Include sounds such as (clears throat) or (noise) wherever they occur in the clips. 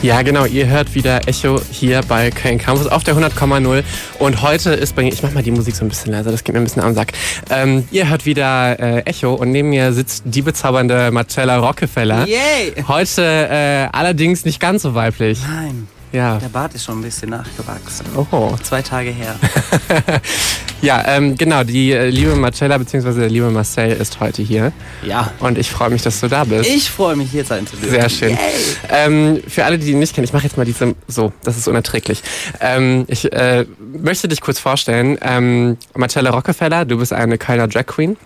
Ja, genau, ihr hört wieder Echo hier bei Köln Campus auf der 100,0 und heute ist bei mir, ich mach mal die Musik so ein bisschen leiser, das geht mir ein bisschen am Sack. Ähm, ihr hört wieder äh, Echo und neben mir sitzt die bezaubernde Marcella Rockefeller. Yay. Heute äh, allerdings nicht ganz so weiblich. Nein, Ja. der Bart ist schon ein bisschen nachgewachsen. Oh. Zwei Tage her. (laughs) Ja, ähm, genau, die äh, liebe Marcella bzw. der liebe Marcel ist heute hier Ja. und ich freue mich, dass du da bist. Ich freue mich, hier sein zu dürfen. Sehr schön. Ähm, für alle, die ihn nicht kennen, ich mache jetzt mal diese, so, das ist unerträglich. Ähm, ich äh, möchte dich kurz vorstellen. Ähm, Marcella Rockefeller, du bist eine Kölner Drag Queen.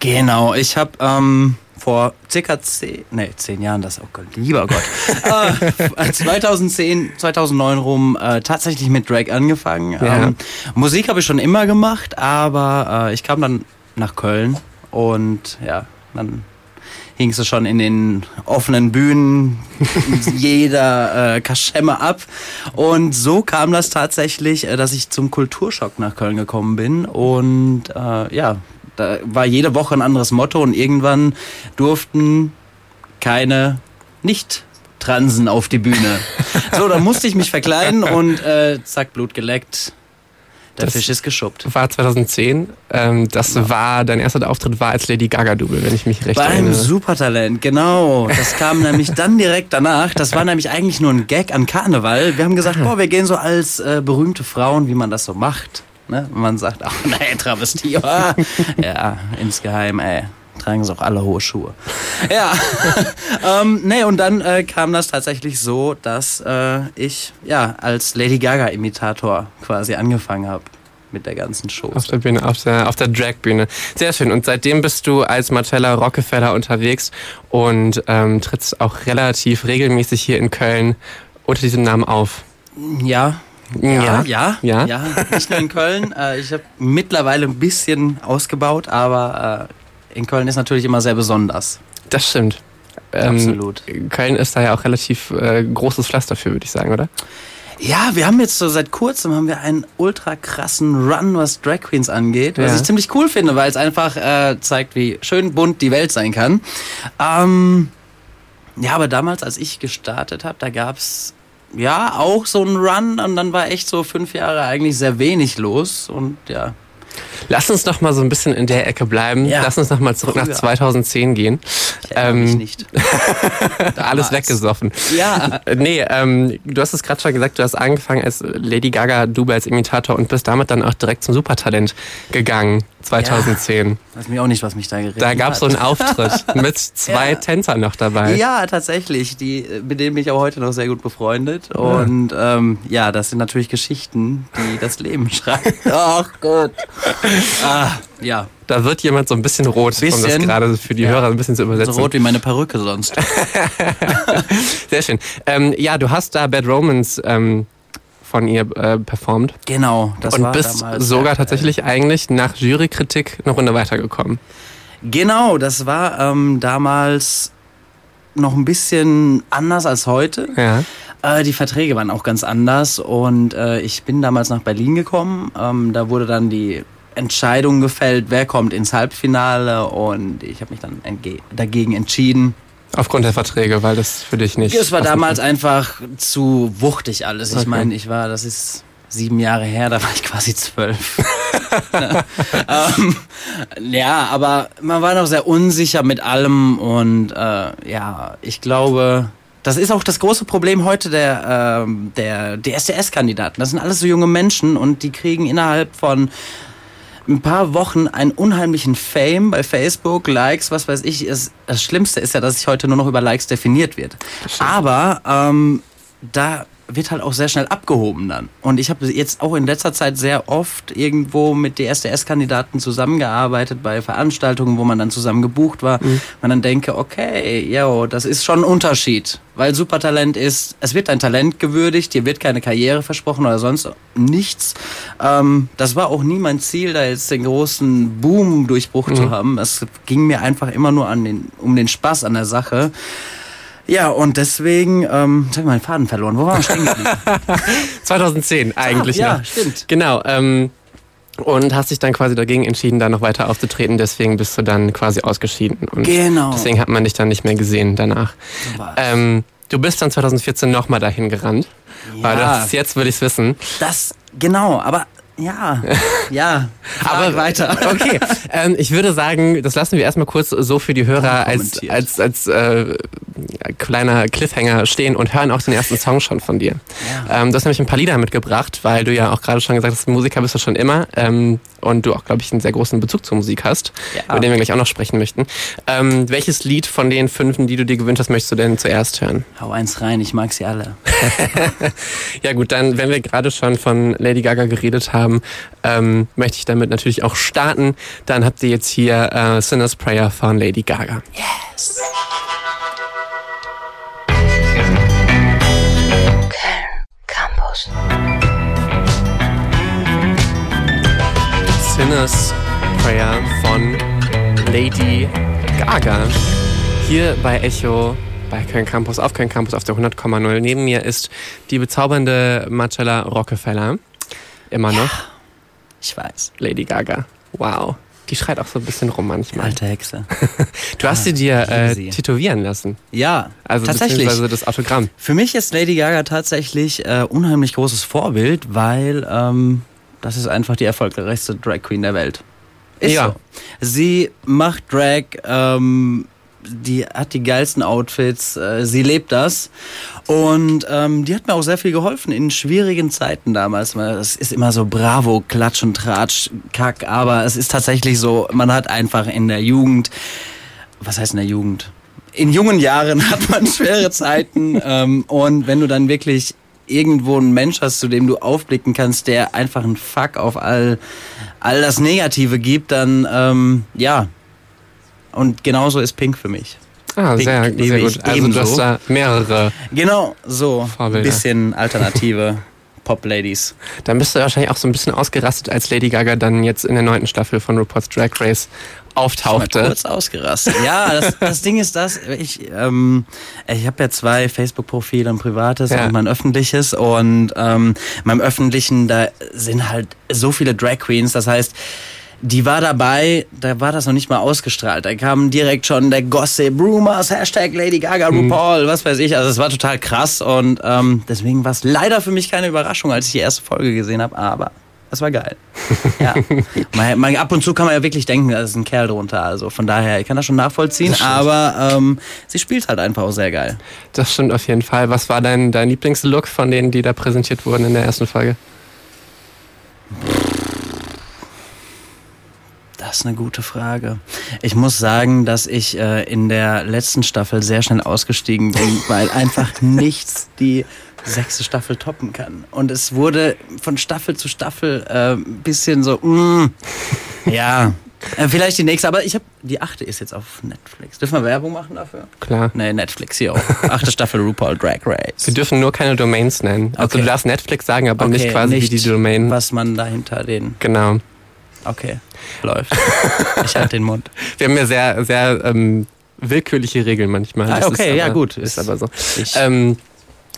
Genau, ich habe ähm, vor circa zehn, nee, zehn Jahren, das, oh Gott, lieber Gott, (laughs) äh, 2010, 2009 rum äh, tatsächlich mit Drag angefangen. Ja. Ähm, Musik habe ich schon immer gemacht, aber äh, ich kam dann nach Köln und ja, dann hing es schon in den offenen Bühnen (laughs) jeder äh, Kaschemme ab. Und so kam das tatsächlich, äh, dass ich zum Kulturschock nach Köln gekommen bin. Und äh, ja, da war jede Woche ein anderes Motto und irgendwann durften keine nicht Transen auf die Bühne. (laughs) So, dann musste ich mich verkleiden und äh, zack, Blut geleckt. Der Das- Fisch ist geschuppt. War 2010. Ähm, das war, dein erster Auftritt war als Lady Gaga-Double, wenn ich mich recht Beim erinnere. Supertalent, genau. Das kam nämlich dann direkt danach. Das war nämlich eigentlich nur ein Gag an Karneval. Wir haben gesagt, (laughs) boah, wir gehen so als äh, berühmte Frauen, wie man das so macht. Ne? Man sagt, ach (laughs) nee, Travestie. ah. ja, insgeheim, ey. Tragen sie auch alle hohe Schuhe. Ja. (laughs) ähm, nee, und dann äh, kam das tatsächlich so, dass äh, ich ja als Lady Gaga-Imitator quasi angefangen habe mit der ganzen Show. Auf der Bühne, auf der, auf der Drag-Bühne. Sehr schön. Und seitdem bist du als Marcella Rockefeller unterwegs und ähm, trittst auch relativ regelmäßig hier in Köln unter diesem Namen auf. Ja, Ja, ja, Ja? ja. Nicht nur in Köln. Äh, ich habe mittlerweile ein bisschen ausgebaut, aber äh, in Köln ist natürlich immer sehr besonders. Das stimmt. Ähm, Absolut. Köln ist da ja auch relativ äh, großes Pflaster für, würde ich sagen, oder? Ja, wir haben jetzt so seit kurzem haben wir einen ultra krassen Run, was Drag Queens angeht, was Ja. ich ziemlich cool finde, weil es einfach äh, zeigt, wie schön bunt die Welt sein kann. Ähm, ja, aber damals, als ich gestartet habe, da gab's ja auch so einen Run und dann war echt so fünf Jahre eigentlich sehr wenig los und ja. Lass uns doch mal so ein bisschen in der Ecke bleiben. Ja. Lass uns noch mal zurück nach Früher. 2010 gehen. Ich erinnere mich Ähm, nicht. (laughs) Alles weggesoffen. Ja. (laughs) Nee, ähm, du hast es gerade schon gesagt, du hast angefangen als Lady Gaga, du als Imitator und bist damit dann auch direkt zum Supertalent gegangen, 2010. Weiß mir auch nicht, was mich da geredet Da gab es so hat. einen Auftritt (laughs) mit zwei Ja. Tänzern noch dabei. Ja, tatsächlich. Die, mit denen bin ich auch heute noch sehr gut befreundet. Und ähm, ja, das sind natürlich Geschichten, die das Leben schreiben. Ach Gott. Ah, ja, Da wird jemand so ein bisschen rot, um das Bisschen. gerade für die Ja. Hörer ein bisschen zu so übersetzen. rot wie meine Perücke sonst. (laughs) Sehr schön. Ähm, ja, du hast da Bad Romance ähm, von ihr äh, performt Genau, das und war bist damals. sogar äh, tatsächlich eigentlich nach Jurykritik eine Runde weitergekommen. Genau, das war ähm, damals noch ein bisschen anders als heute. Ja. Äh, die Verträge waren auch ganz anders und äh, ich bin damals nach Berlin gekommen. Ähm, da wurde dann die Entscheidung gefällt, wer kommt ins Halbfinale und ich habe mich dann dagegen entschieden. Aufgrund der Verträge, weil das für dich nicht. Es war damals einfach zu wuchtig alles. Ich Okay. meine, ich war, das ist sieben Jahre her, da war ich quasi zwölf. (laughs) ähm, ja, aber man war noch sehr unsicher mit allem und äh, ja, ich glaube, das ist auch das große Problem heute der, ähm, der DSDS-Kandidaten. Das sind alles so junge Menschen und die kriegen innerhalb von ein paar Wochen einen unheimlichen Fame bei Facebook, Likes, was weiß ich. Es, das Schlimmste ist ja, dass sich heute nur noch über Likes definiert wird. Aber ähm, da wird halt auch sehr schnell abgehoben dann. Und ich habe jetzt auch in letzter Zeit sehr oft irgendwo mit DSDS-Kandidaten zusammengearbeitet bei Veranstaltungen, wo man dann zusammen gebucht war. Man dann denke, okay, yo, das ist schon ein Unterschied. Weil Supertalent ist, es wird dein Talent gewürdigt, dir wird keine Karriere versprochen oder sonst nichts. Ähm, das war auch nie mein Ziel, da jetzt den großen Boom-Durchbruch zu haben. Es ging mir einfach immer nur an den, um den Spaß an der Sache. Ja, und deswegen, ähm, jetzt hab ich meinen Faden verloren. Wo waren wir stehen geblieben? (laughs) 2010 eigentlich Ah, ja, noch. stimmt. Genau. Ähm, und hast dich dann quasi dagegen entschieden, da noch weiter aufzutreten. Deswegen bist du dann quasi ausgeschieden. Und Genau. Deswegen hat man dich dann nicht mehr gesehen danach. So. Ähm, du bist dann 2014 nochmal dahin gerannt. Ja. Aber das ist, jetzt will ich's wissen. Das, genau, aber ja, (laughs) ja, aber weiter. (laughs) Okay, ähm, ich würde sagen, das lassen wir erstmal kurz so für die Hörer als, als, als äh, kleiner Cliffhanger stehen und hören auch den ersten (laughs) Song schon von dir. Ähm, du hast nämlich ein paar Lieder mitgebracht, weil du ja auch gerade schon gesagt hast, Musiker bist du schon immer. Ähm, und du auch, glaube ich, einen sehr großen Bezug zur Musik hast, Ja. über den wir gleich auch noch sprechen möchten. Ähm, welches Lied von den fünf, die du dir gewünscht hast, möchtest du denn zuerst hören? Hau eins rein, ich mag sie alle. (laughs) (laughs) Ja gut, dann, wenn wir gerade schon von Lady Gaga geredet haben, ähm, möchte ich damit natürlich auch starten. Dann habt ihr jetzt hier äh, Sinner's Prayer von Lady Gaga. Köln Campus. Sinner's Prayer von Lady Gaga. Hier bei Echo, bei Köln Campus, auf Köln Campus auf der 100,0. Neben mir ist die bezaubernde Marcella Rockefeller. Immer noch. Ich weiß. Lady Gaga. Wow. Die schreit auch so ein bisschen rum manchmal. Alte Hexe. (laughs) Du hast sie dir liebe äh, tätowieren lassen. Ja, Also tatsächlich. beziehungsweise das Autogramm. Für mich ist Lady Gaga tatsächlich äh, unheimlich großes Vorbild, weil ähm, das ist einfach die erfolgreichste Drag Queen der Welt. Ist Ja. so. Sie macht Drag, ähm, die hat die geilsten Outfits, äh, sie lebt das. Und ähm, die hat mir auch sehr viel geholfen in schwierigen Zeiten damals. Es ist immer so Bravo, Klatsch und Tratsch, Kack, aber es ist tatsächlich so, man hat einfach in der Jugend, was heißt in der Jugend? In jungen Jahren (laughs) hat man schwere Zeiten ähm, und wenn du dann wirklich irgendwo einen Mensch hast, zu dem du aufblicken kannst, der einfach einen Fuck auf all, all das Negative gibt, dann ähm, ja. Und genauso ist Pink für mich. Ah, Pink sehr, sehr ich gut. Also du ebenso. hast da mehrere. Genau, so. Ein bisschen alternative (laughs) Pop-Ladies. Dann bist du wahrscheinlich auch so ein bisschen ausgerastet, als Lady Gaga dann jetzt in der neunten Staffel von RuPaul's Drag Race auftauchte. kurz ausgerastet. Ja, das, das Ding ist das, ich, ähm, ich habe ja zwei Facebook-Profile, ein privates Ja. und mein öffentliches. Und ähm, meinem öffentlichen, da sind halt so viele Drag Queens. Das heißt, die war dabei, da war das noch nicht mal ausgestrahlt. Da kam direkt schon der Gossip, Rumors, Hashtag Lady Gaga, RuPaul, was weiß ich. Also es war total krass und ähm, deswegen war es leider für mich keine Überraschung, als ich die erste Folge gesehen habe, aber es war geil. (laughs) Ja. mal, mal, ab und zu kann man ja wirklich denken, da ist ein Kerl drunter. Also von daher, ich kann das schon nachvollziehen, aber ähm, sie spielt halt einfach auch sehr geil. Das stimmt auf jeden Fall. Was war dein, dein Lieblingslook von denen, die da präsentiert wurden in der ersten Folge? Das ist eine gute Frage. Ich muss sagen, dass ich äh, in der letzten Staffel sehr schnell ausgestiegen bin, weil einfach (laughs) nichts die sechste Staffel toppen kann. Und es wurde von Staffel zu Staffel äh, ein bisschen so, mm, ja, äh, vielleicht die nächste, aber ich habe die achte ist jetzt auf Netflix. Dürfen wir Werbung machen dafür? Klar. Nee, Netflix hier auch. Achte Staffel RuPaul Drag Race. Wir dürfen nur keine Domains nennen. Also Okay. du darfst Netflix sagen, aber nicht Okay, quasi nicht, wie die Domain. Was man dahinter den. Genau. Okay, läuft. Ich halte den Mund. (laughs) Wir haben ja sehr, sehr ähm, willkürliche Regeln manchmal. Ah, okay, ja, gut. Ist Ist- aber so. Ich, Ähm,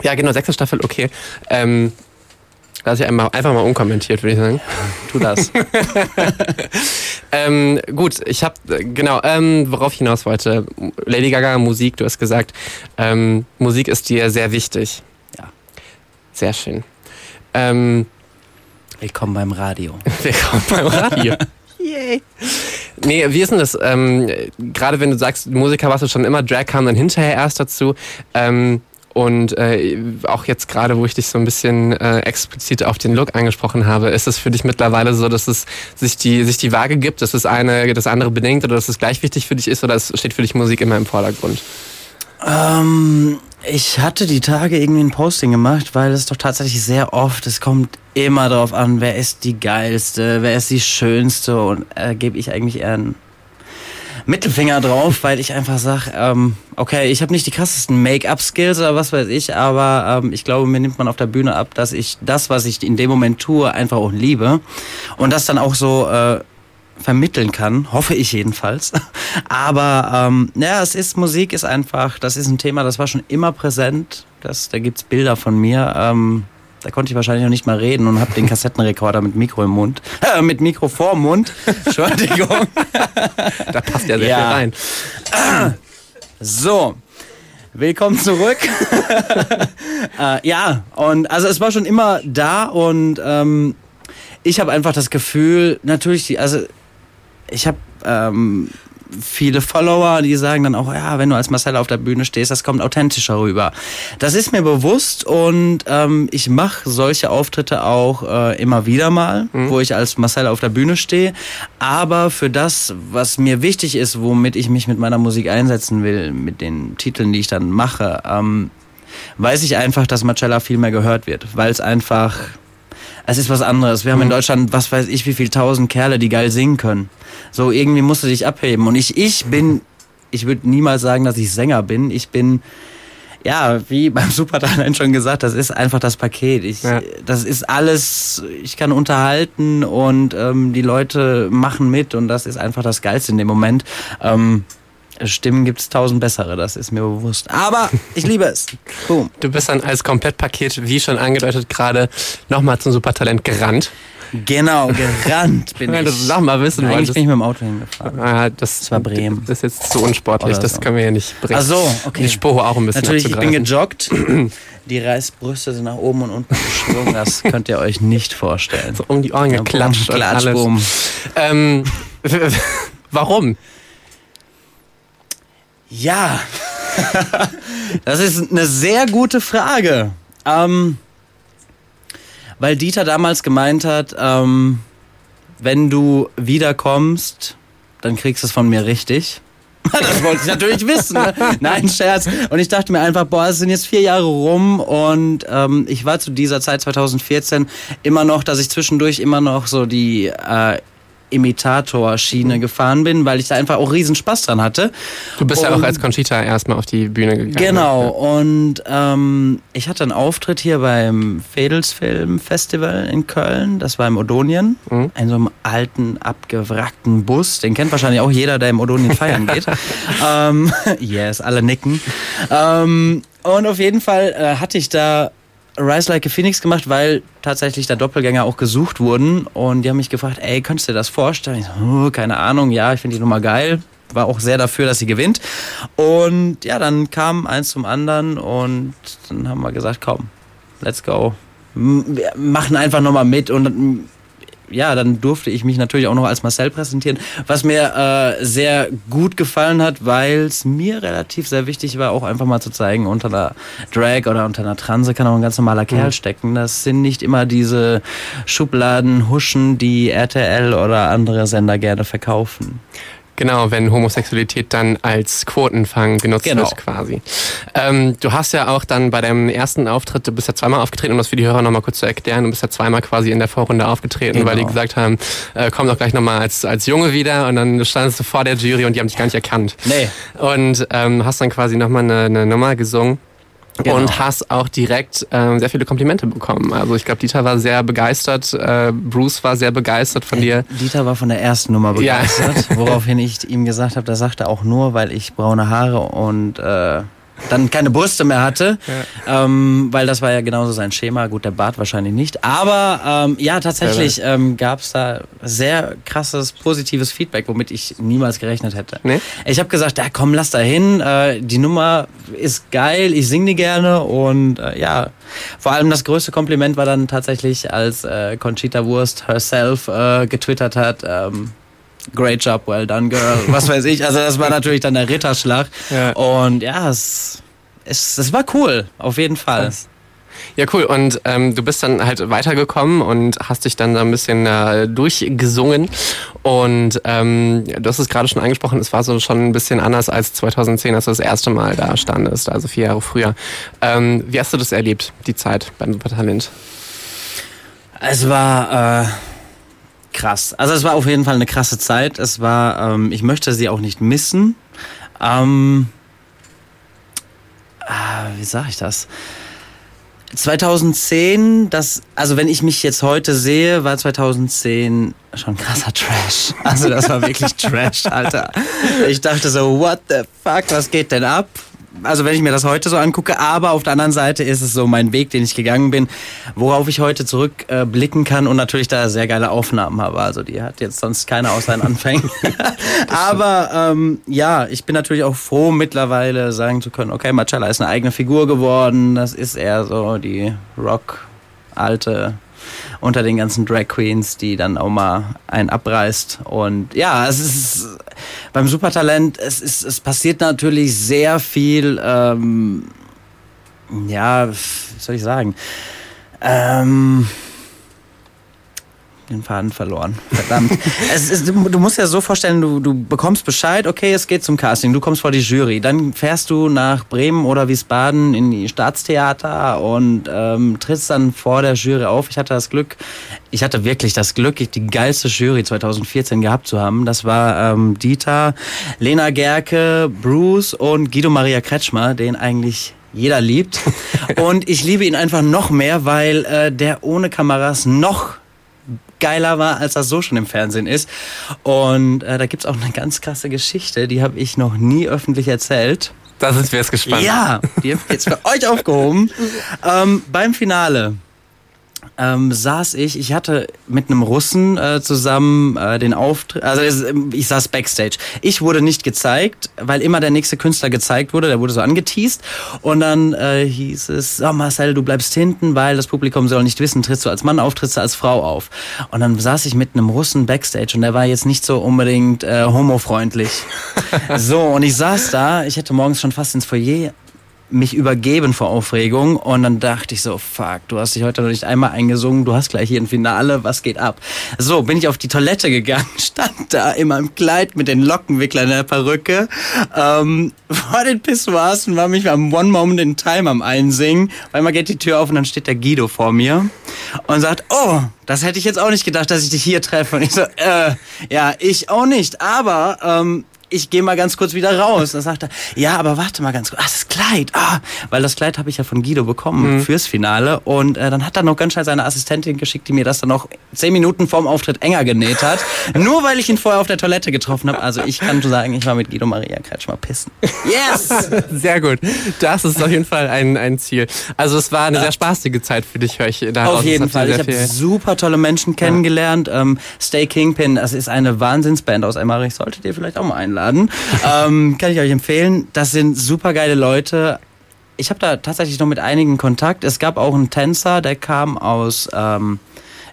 ja, genau, sechste Staffel, okay. Ähm, lass ich einmal, einfach mal unkommentiert, würde ich sagen. tu das. (laughs) Ähm, gut, ich habe genau, ähm, worauf ich hinaus wollte. Lady Gaga Musik, du hast gesagt, ähm, Musik ist dir sehr wichtig. Ja. Sehr schön. Ähm, Willkommen beim Radio. (laughs) willkommen beim Radio. (laughs) Yay. Nee, wie ist denn das? Ähm, Gerade wenn du sagst, Musiker warst du schon immer, Drag kam dann hinterher erst dazu. Ähm, und äh, auch jetzt gerade, wo ich dich so ein bisschen äh, explizit auf den Look angesprochen habe, ist es für dich mittlerweile so, dass es sich die, sich die Waage gibt, dass das eine das andere bedingt oder dass es gleich wichtig für dich ist oder es steht für dich Musik immer im Vordergrund? Ähm, Ich hatte die Tage irgendwie ein Posting gemacht, weil es doch tatsächlich sehr oft, es kommt immer darauf an, wer ist die geilste, wer ist die schönste und äh, gebe ich eigentlich eher einen Mittelfinger drauf, weil ich einfach sage, ähm, okay, ich habe nicht die krassesten Make-up-Skills oder was weiß ich, aber ähm, ich glaube, mir nimmt man auf der Bühne ab, dass ich das, was ich in dem Moment tue, einfach auch liebe und das dann auch so äh, vermitteln kann, hoffe ich jedenfalls. (laughs) Aber ähm, ja, es ist Musik ist einfach, das ist ein Thema, das war schon immer präsent. Das, da gibt's Bilder von mir. Ähm, da konnte ich wahrscheinlich noch nicht mal reden und habe den Kassettenrekorder mit Mikro im Mund, (laughs) äh, mit Mikro vorm Mund. (laughs) Entschuldigung. Da passt ja sehr Ja. viel rein. (clears throat) So, willkommen zurück. (laughs) äh, ja, und also es war schon immer da und ähm, ich habe einfach das Gefühl, natürlich, die, also ich habe ähm, viele Follower, die sagen dann auch, ja, wenn du als Marcel auf der Bühne stehst, das kommt authentischer rüber. Das ist mir bewusst und ähm, ich mache solche Auftritte auch äh, immer wieder mal, wo ich als Marcel auf der Bühne stehe. Aber für das, was mir wichtig ist, womit ich mich mit meiner Musik einsetzen will, mit den Titeln, die ich dann mache, ähm, weiß ich einfach, dass Marcella viel mehr gehört wird, weil es einfach es ist was anderes. Wir haben in Deutschland, was weiß ich, wie viel tausend Kerle, die geil singen können. So, irgendwie musst du dich abheben. Und ich, ich bin, ich würde niemals sagen, dass ich Sänger bin. Ich bin, ja, wie (laughs) beim Supertalent schon gesagt, das ist einfach das Paket. Ich, Ja. Das ist alles, ich kann unterhalten und ähm, die Leute machen mit und das ist einfach das Geilste in dem Moment. Ähm, Stimmen gibt's tausend bessere, das ist mir bewusst. Aber ich liebe es. (laughs) Boom. Du bist dann als Komplettpaket, wie schon angedeutet, gerade nochmal zum Supertalent gerannt. Genau, gerannt (laughs) bin Ja, ich. das sag mal wissen Eigentlich wolltest. bin ich mit dem Auto hingefahren. Ah, das, Das war Bremen. Das ist jetzt zu unsportlich, Oder das so. können wir ja nicht bringen. Ach so, okay. Die Spur auch ein bisschen Natürlich, ich bin gejoggt. (clears throat) Die Reißbrüste sind nach oben und unten geschwungen. Das könnt ihr euch nicht vorstellen. so um die Ohren geklatscht und Klatsch, alles. bumm. Ähm, (laughs) warum? Ja, (laughs) das ist eine sehr gute Frage. Ähm, weil Dieter damals gemeint hat, ähm, wenn du wiederkommst, dann kriegst du es von mir richtig. (laughs) Das wollte ich natürlich wissen. Ne? Nein, Scherz. Und ich dachte mir einfach, boah, es sind jetzt vier Jahre rum und ähm, ich war zu dieser Zeit 2014 immer noch, dass ich zwischendurch immer noch so die äh, Imitator-Schiene gefahren bin, weil ich da einfach auch riesen Spaß dran hatte. Du bist ja auch Und- als Conchita erstmal auf die Bühne gegangen. Genau, und ähm, ich hatte einen Auftritt hier beim Fedelsfilm Festival in Köln. Das war im Odonien. Mhm. In so einem alten, abgewrackten Bus. Den kennt wahrscheinlich auch jeder, der im Odonien feiern (laughs) geht. ähm, (laughs) yes, alle nicken. Ähm, und auf jeden Fall äh, hatte ich da Rise Like a Phoenix gemacht, weil tatsächlich da Doppelgänger auch gesucht wurden. Und die haben mich gefragt, ey, könntest du dir das vorstellen? Ich so, oh, keine Ahnung, ja, ich finde die Nummer geil. War auch sehr dafür, dass sie gewinnt. Und ja, dann kam eins zum anderen und dann haben wir gesagt, komm, let's go. Wir machen einfach nochmal mit und ja, dann durfte ich mich natürlich auch noch als Marcel präsentieren, was mir äh, sehr gut gefallen hat, weil es mir relativ sehr wichtig war, auch einfach mal zu zeigen, unter einer Drag oder unter einer Transe kann auch ein ganz normaler Kerl stecken. Das sind nicht immer diese Schubladen, Huschen, die RTL oder andere Sender gerne verkaufen. Genau, wenn Homosexualität dann als Quotenfang genutzt Genau. wird quasi. Ähm, du hast ja auch dann bei deinem ersten Auftritt, du bist ja zweimal aufgetreten, um das für die Hörer nochmal kurz zu erklären, du bist ja zweimal quasi in der Vorrunde aufgetreten, Genau. weil die gesagt haben, äh, komm doch gleich nochmal als, als Junge wieder und dann standest du vor der Jury und die haben dich gar nicht erkannt. Nee. Und ähm, hast dann quasi nochmal eine, eine Nummer gesungen. Genau. Und hast auch direkt ähm, sehr viele Komplimente bekommen. Also ich glaube, Dieter war sehr begeistert, äh, Bruce war sehr begeistert von dir. Dieter war von der ersten Nummer Ja. begeistert, woraufhin ich ihm gesagt habe, das sagte er auch nur, weil ich braune Haare und äh, dann keine Brüste mehr hatte, ähm, weil das war ja genauso sein Schema. Gut, der Bart wahrscheinlich nicht, aber ähm, ja, tatsächlich ähm, gab es da sehr krasses positives Feedback, womit ich niemals gerechnet hätte. Nee? Ich habe gesagt, ja komm, lass da hin, äh, die Nummer ist geil, ich sing die gerne und äh, ja, vor allem das größte Kompliment war dann tatsächlich, als äh, Conchita Wurst herself äh, getwittert hat, ähm, Great job, well done, girl. (laughs) Was weiß ich. Also das war natürlich dann der Ritterschlag. Ja. Und ja, es, es, es war cool, auf jeden Fall. Krass. Ja, cool. Und ähm, du bist dann halt weitergekommen und hast dich dann so ein bisschen äh, durchgesungen. Und ähm, du hast es gerade schon angesprochen, es war so schon ein bisschen anders als 2010, als du das erste Mal da standest, also vier Jahre früher. Ähm, wie hast du das erlebt, die Zeit beim Supertalent? Es war äh, krass. Also es war auf jeden Fall eine krasse Zeit. Es war, ähm, ich möchte sie auch nicht missen. Ähm, ah, wie sage ich das? 2010, das, also wenn ich mich jetzt heute sehe, war 2010 schon krasser Trash. Also das war wirklich (laughs) Trash, Alter. Ich dachte so, what the fuck, was geht denn ab? Also wenn ich mir das heute so angucke, aber auf der anderen Seite ist es so mein Weg, den ich gegangen bin, worauf ich heute zurückblicken äh, kann und natürlich da sehr geile Aufnahmen habe. Also die hat jetzt sonst keiner aus seinen Anfängen. (laughs) (laughs) aber ähm, ja, ich bin natürlich auch froh mittlerweile sagen zu können, okay, Marcella ist eine eigene Figur geworden. Das ist eher so die Rock alte unter den ganzen Drag Queens, die dann auch mal einen abreißt. Und ja, es ist beim Supertalent, es, ist, es passiert natürlich sehr viel, ähm, ja, wie soll ich sagen? Ähm, den Faden verloren. Verdammt. (laughs) ist, du musst ja so vorstellen, du, du bekommst Bescheid, okay, es geht zum Casting, du kommst vor die Jury. Dann fährst du nach Bremen oder Wiesbaden in die Staatstheater und ähm, trittst dann vor der Jury auf. Ich hatte das Glück, ich hatte wirklich das Glück, die geilste Jury 2014 gehabt zu haben. Das war ähm, Dieter, Lena Gerke, Bruce und Guido Maria Kretschmer, den eigentlich jeder liebt. (laughs) Und ich liebe ihn einfach noch mehr, weil äh, der ohne Kameras noch geiler war, als das so schon im Fernsehen ist. Und äh, da gibt's auch eine ganz krasse Geschichte, die habe ich noch nie öffentlich erzählt. Da sind wir jetzt gespannt. Ja, die habe ich jetzt für euch aufgehoben. Ähm, beim Finale ähm, saß ich, ich hatte mit einem Russen äh, zusammen äh, den Auftritt, also ich saß backstage. Ich wurde nicht gezeigt, weil immer der nächste Künstler gezeigt wurde, der wurde so angeteased und dann äh, hieß es, oh Marcel, du bleibst hinten, weil das Publikum soll nicht wissen, trittst du als Mann auf, trittst du als Frau auf. Und dann saß ich mit einem Russen backstage und der war jetzt nicht so unbedingt äh, homofreundlich. (laughs) so, und ich saß da, ich hätte morgens schon fast ins Foyer mich übergeben vor Aufregung und dann dachte ich so, fuck, du hast dich heute noch nicht einmal eingesungen, du hast gleich hier ein Finale, was geht ab? So, bin ich auf die Toilette gegangen, (laughs) stand da in meinem Kleid mit den Lockenwicklern in der Perücke, ähm, vor den Pissoirs und war mich am One Moment in Time am Einsingen. Auf einmal geht die Tür auf und dann steht der Guido vor mir und sagt, oh, das hätte ich jetzt auch nicht gedacht, dass ich dich hier treffe. Und ich so, äh, ja, ich auch nicht, aber ähm, ich gehe mal ganz kurz wieder raus. Dann sagt er, ja, aber warte mal ganz kurz. Ach, das Kleid. Ah, weil das Kleid habe ich ja von Guido bekommen mhm. fürs Finale. Und äh, dann hat er noch ganz schnell seine Assistentin geschickt, die mir das dann noch zehn Minuten vorm Auftritt enger genäht hat. (laughs) nur weil ich ihn vorher auf der Toilette getroffen habe. Also ich kann schon sagen, ich war mit Guido Maria Kretschmer pissen. Yes! (laughs) Sehr gut. Das ist auf jeden Fall ein, ein Ziel. Also es war eine ja. sehr spaßige Zeit für dich, höre ich. Daraus. Auf jeden Fall. Ich habe super tolle Menschen kennengelernt. Ja. Ähm, Stay Kingpin, das ist eine Wahnsinnsband aus Emmerich. Solltet ihr vielleicht auch mal einladen einladen. ähm, kann ich euch empfehlen. Das sind super geile Leute. Ich habe da tatsächlich noch mit einigen Kontakt. Es gab auch einen Tänzer, der kam aus, ähm,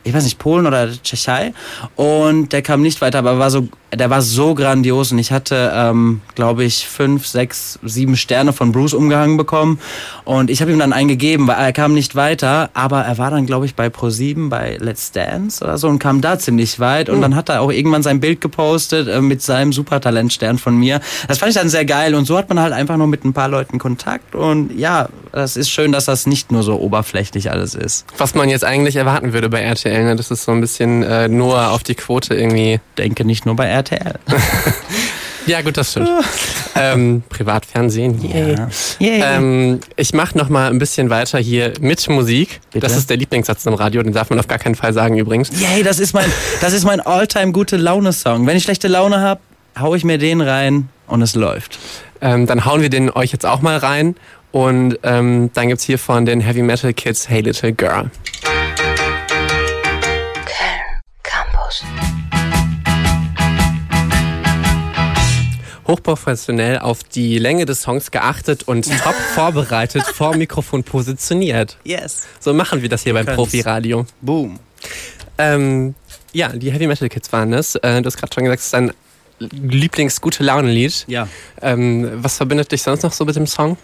ich weiß nicht, Polen oder Tschechei. Und der kam nicht weiter, aber war so der war so grandios und ich hatte, ähm, glaube ich, fünf, sechs, sieben Sterne von Bruce umgehangen bekommen und ich habe ihm dann einen gegeben, weil er kam nicht weiter, aber er war dann, glaube ich, bei Pro7 bei Let's Dance oder so und kam da ziemlich weit und mhm. dann hat er auch irgendwann sein Bild gepostet äh, mit seinem Supertalentstern von mir. Das fand ich dann sehr geil und so hat man halt einfach nur mit ein paar Leuten Kontakt und ja, das ist schön, dass das nicht nur so oberflächlich alles ist. Was man jetzt eigentlich erwarten würde bei RTL, ne? das ist so ein bisschen äh, nur auf die Quote irgendwie. Denke nicht nur bei RTL. RTL. (laughs) ja, gut, das stimmt. (laughs) ähm, Privatfernsehen, yay. Yeah. Yeah. Ähm, ich mache noch mal ein bisschen weiter hier mit Musik. Bitte? Das ist der Lieblingssatz im Radio, den darf man auf gar keinen Fall sagen übrigens. Yay, das ist mein, das ist mein Alltime gute Laune-Song. Wenn ich schlechte Laune habe, hau ich mir den rein und es läuft. Ähm, dann hauen wir den euch jetzt auch mal rein. Und ähm, dann gibt's hier von den Heavy Metal Kids Hey Little Girl. Hochprofessionell auf die Länge des Songs geachtet und (laughs) top vorbereitet vor Mikrofon positioniert. Yes. So machen wir das hier wir beim Profi-Radio. Boom. Ähm, ja, die Heavy Metal Kids waren das. Äh, du hast gerade schon gesagt, es ist dein Lieblings-Gute-Laune-Lied. Ja. Ähm, was verbindet dich sonst noch so mit dem Song?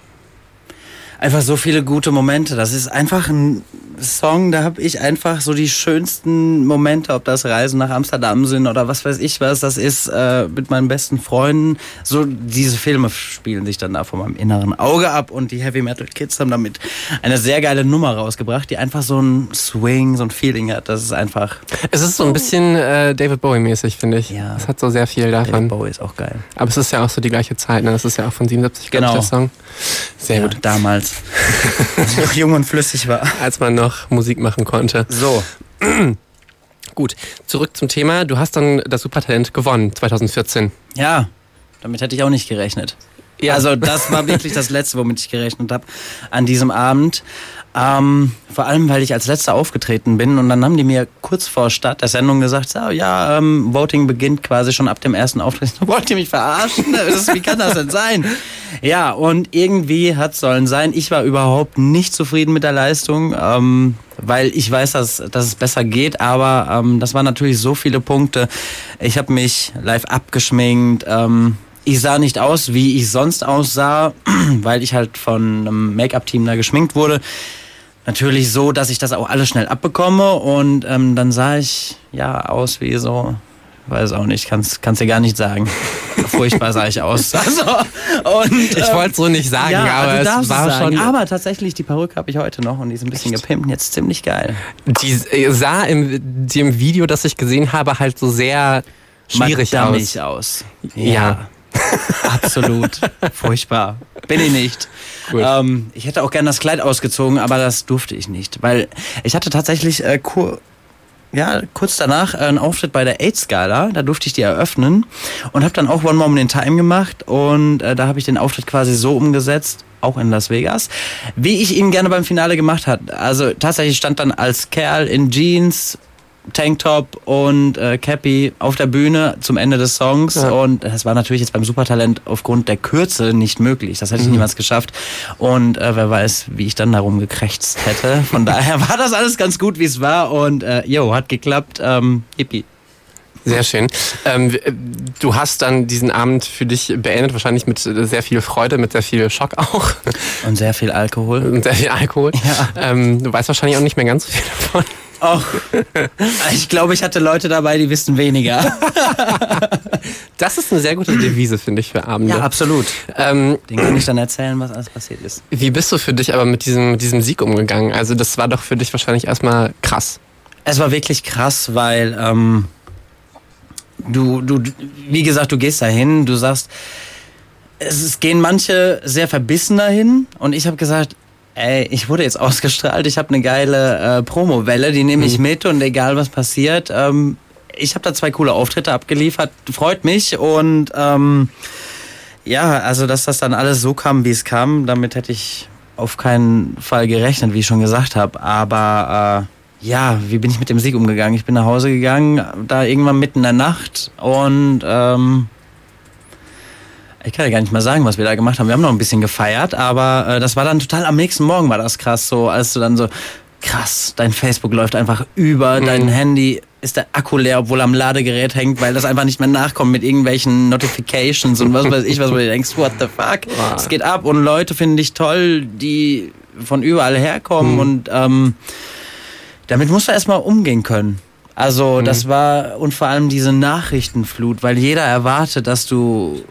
Einfach so viele gute Momente. Das ist einfach ein Song, da habe ich einfach so die schönsten Momente, ob das Reisen nach Amsterdam sind oder was weiß ich was, das ist äh, mit meinen besten Freunden. So diese Filme spielen sich dann da vor meinem inneren Auge ab und die Heavy Metal Kids haben damit eine sehr geile Nummer rausgebracht, die einfach so ein Swing, so ein Feeling hat. Das ist einfach. Es ist so ein bisschen äh, David Bowie-mäßig, finde ich. Ja. Es hat so sehr viel davon. David Bowie ist auch geil. Aber es ist ja auch so die gleiche Zeit, ne? Das ist ja auch von 77, glaube Genau. ich, der Song. Sehr Ja, gut. damals, als ich noch jung und flüssig war. Als man noch Musik machen konnte. So, (clears throat) Gut, zurück zum Thema. Du hast dann das Supertalent gewonnen, 2014. ja, damit hätte ich auch nicht gerechnet. Ja. Also das war wirklich das Letzte, womit ich gerechnet habe an diesem Abend. Ähm, vor allem, weil ich als Letzter aufgetreten bin und dann haben die mir kurz vor Start der Sendung gesagt, so, ja, ähm, Voting beginnt quasi schon ab dem ersten Auftritt. (laughs) Wollt ihr mich verarschen? Das wie kann das denn sein? Ja, und irgendwie hat sollen sein. Ich war überhaupt nicht zufrieden mit der Leistung, ähm, weil ich weiß, dass, dass es besser geht, aber ähm, das waren natürlich so viele Punkte. Ich habe mich live abgeschminkt. Ähm, ich sah nicht aus, wie ich sonst aussah, (clears throat) weil ich halt von einem Make-up-Team da geschminkt wurde. Natürlich so, dass ich das auch alles schnell abbekomme und ähm, dann sah ich ja aus wie so, weiß auch nicht, kann's kann's dir gar nicht sagen. (laughs) Furchtbar sah ich aus. (laughs) Also, und, Ich ähm, wollte es so nicht sagen, ja, aber es war sagen. schon. Aber tatsächlich, die Perücke habe ich heute noch und die ist ein bisschen gepimpt und jetzt ziemlich geil. Die äh, sah im dem Video, das ich gesehen habe, halt so sehr schwierig aus. aus. Ja. (laughs) Absolut. Furchtbar. Bin ich nicht. Gut. Ähm, ich hätte auch gern das Kleid ausgezogen, aber das durfte ich nicht. Weil ich hatte tatsächlich äh, kur ja, kurz danach einen Auftritt bei der AIDS-Gala. Da durfte ich die eröffnen und habe dann auch One Moment in Time gemacht. Und äh, da habe ich den Auftritt quasi so umgesetzt, auch in Las Vegas, wie ich ihn gerne beim Finale gemacht hat. Also tatsächlich stand dann als Kerl in Jeans, Tanktop und äh, Cappy auf der Bühne zum Ende des Songs. Ja. Und das war natürlich jetzt beim Supertalent aufgrund der Kürze nicht möglich. Das hätte ich niemals geschafft. Und äh, wer weiß, wie ich dann darum gekrächzt hätte. Von daher (laughs) war das alles ganz gut, wie es war. Und äh, jo, hat geklappt. Ähm, yippie. Sehr schön. Ähm, äh, du hast dann diesen Abend für dich beendet, wahrscheinlich mit äh, sehr viel Freude, mit sehr viel Schock auch Und sehr viel Alkohol. und sehr viel Alkohol. (laughs) Ja. Ähm, du weißt wahrscheinlich auch nicht mehr ganz so viel davon. Och, ich glaube, ich hatte Leute dabei, die wissen weniger. Das ist eine sehr gute Devise, finde ich, für Abende. Ja, absolut. ähm, Den kann ich dann erzählen, was alles passiert ist. wie bist du für dich aber mit diesem, mit diesem Sieg umgegangen? Also das war doch für dich wahrscheinlich erstmal krass. Es war wirklich krass, weil ähm, du, du, wie gesagt, du gehst dahin, du sagst, es, es gehen manche sehr verbissen dahin und ich habe gesagt, ey, ich wurde jetzt (laughs) ausgestrahlt, ich habe eine geile äh, Promowelle, die nehme ich mit und egal was passiert, ähm, ich habe da zwei coole Auftritte abgeliefert, freut mich und ähm, ja, also dass das dann alles so kam, wie es kam, damit hätte ich auf keinen Fall gerechnet, wie ich schon gesagt habe. Aber äh, ja, wie bin ich mit dem Sieg umgegangen? Ich bin nach Hause gegangen, da irgendwann mitten in der Nacht und ähm, ich kann ja gar nicht mal sagen, was wir da gemacht haben. Wir haben noch ein bisschen gefeiert, aber äh, das war dann total am nächsten Morgen war das krass, so als du dann so krass, dein Facebook läuft einfach über, dein Handy ist der Akku leer, obwohl er am Ladegerät hängt, weil das einfach nicht mehr nachkommt mit irgendwelchen Notifications und was weiß ich, was du dir denkst, what the fuck? Es geht ab und Leute finden dich toll, die von überall herkommen und ähm, damit musst du erstmal umgehen können. Also das war und vor allem diese Nachrichtenflut, weil jeder erwartet, dass du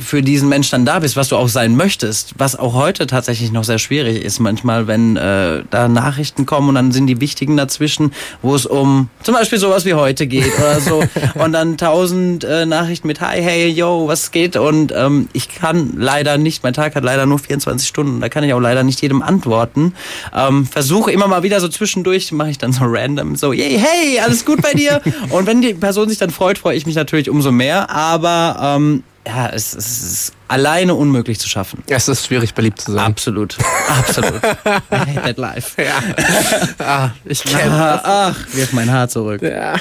für diesen Mensch dann da bist, was du auch sein möchtest, was auch heute tatsächlich noch sehr schwierig ist manchmal, wenn äh, da Nachrichten kommen und dann sind die wichtigen dazwischen, wo es um zum Beispiel sowas wie heute geht oder so. (laughs) Und dann tausend äh, Nachrichten mit Hi, hey, yo, was geht? Und ähm, ich kann leider nicht, mein Tag hat leider nur 24 Stunden, da kann ich auch leider nicht jedem antworten. Ähm, Versuche immer mal wieder so zwischendurch, mache ich dann so random, so, yay, hey, alles gut bei dir? und wenn die Person sich dann freut, freue ich mich natürlich umso mehr, aber ähm, ja, es, es ist alleine unmöglich zu schaffen. Es ist schwierig, beliebt zu sein. Absolut. Absolut. I hate that life. (laughs) Ah, ich kenne Ah, ach, wirf mein Haar zurück. Ja.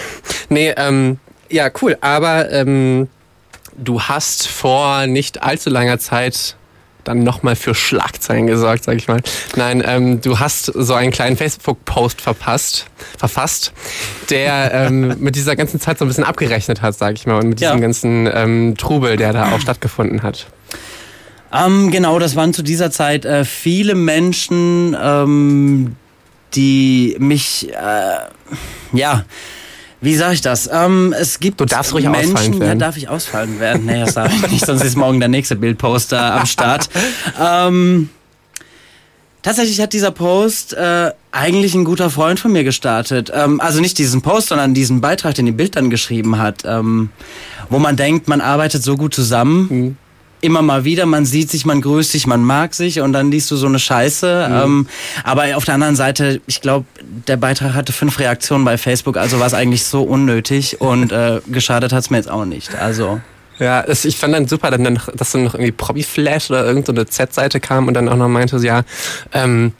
Nee, ähm, ja, cool. Aber ähm, du hast vor nicht allzu langer Zeit dann nochmal für Schlagzeilen gesorgt, sag ich mal. Nein, ähm, du hast so einen kleinen Facebook-Post verpasst, verfasst, der ähm, (laughs) mit dieser ganzen Zeit so ein bisschen abgerechnet hat, sag ich mal, und mit Ja. diesem ganzen ähm, Trubel, der da auch stattgefunden hat. Ähm, genau, das waren zu dieser Zeit äh, viele Menschen, ähm, die mich, äh, ja, wie sage ich das? Ähm, es gibt Du darfst ruhig Menschen, ausfallend ja, darf ich ausfallen werden? Nee, das darf ich nicht, sonst ist morgen der nächste Bildposter am Start. (laughs) ähm, tatsächlich hat dieser Post äh, eigentlich ein guter Freund von mir gestartet. Ähm, also nicht diesen Post, sondern diesen Beitrag, den die Bild dann geschrieben hat, ähm, wo man denkt, man arbeitet so gut zusammen. Mhm. Immer mal wieder, man sieht sich, man grüßt sich, man mag sich und dann liest du so eine Scheiße. Mhm. Ähm, aber auf der anderen Seite, ich glaube, der Beitrag hatte fünf Reaktionen bei Facebook, also war es eigentlich so unnötig und äh, geschadet hat's mir jetzt auch nicht. Also Ja, es, ich fand dann super, dann, dass dann noch irgendwie Probi-Flash oder irgendeine Z-Seite kam und dann auch noch meinte, so, ja, ähm,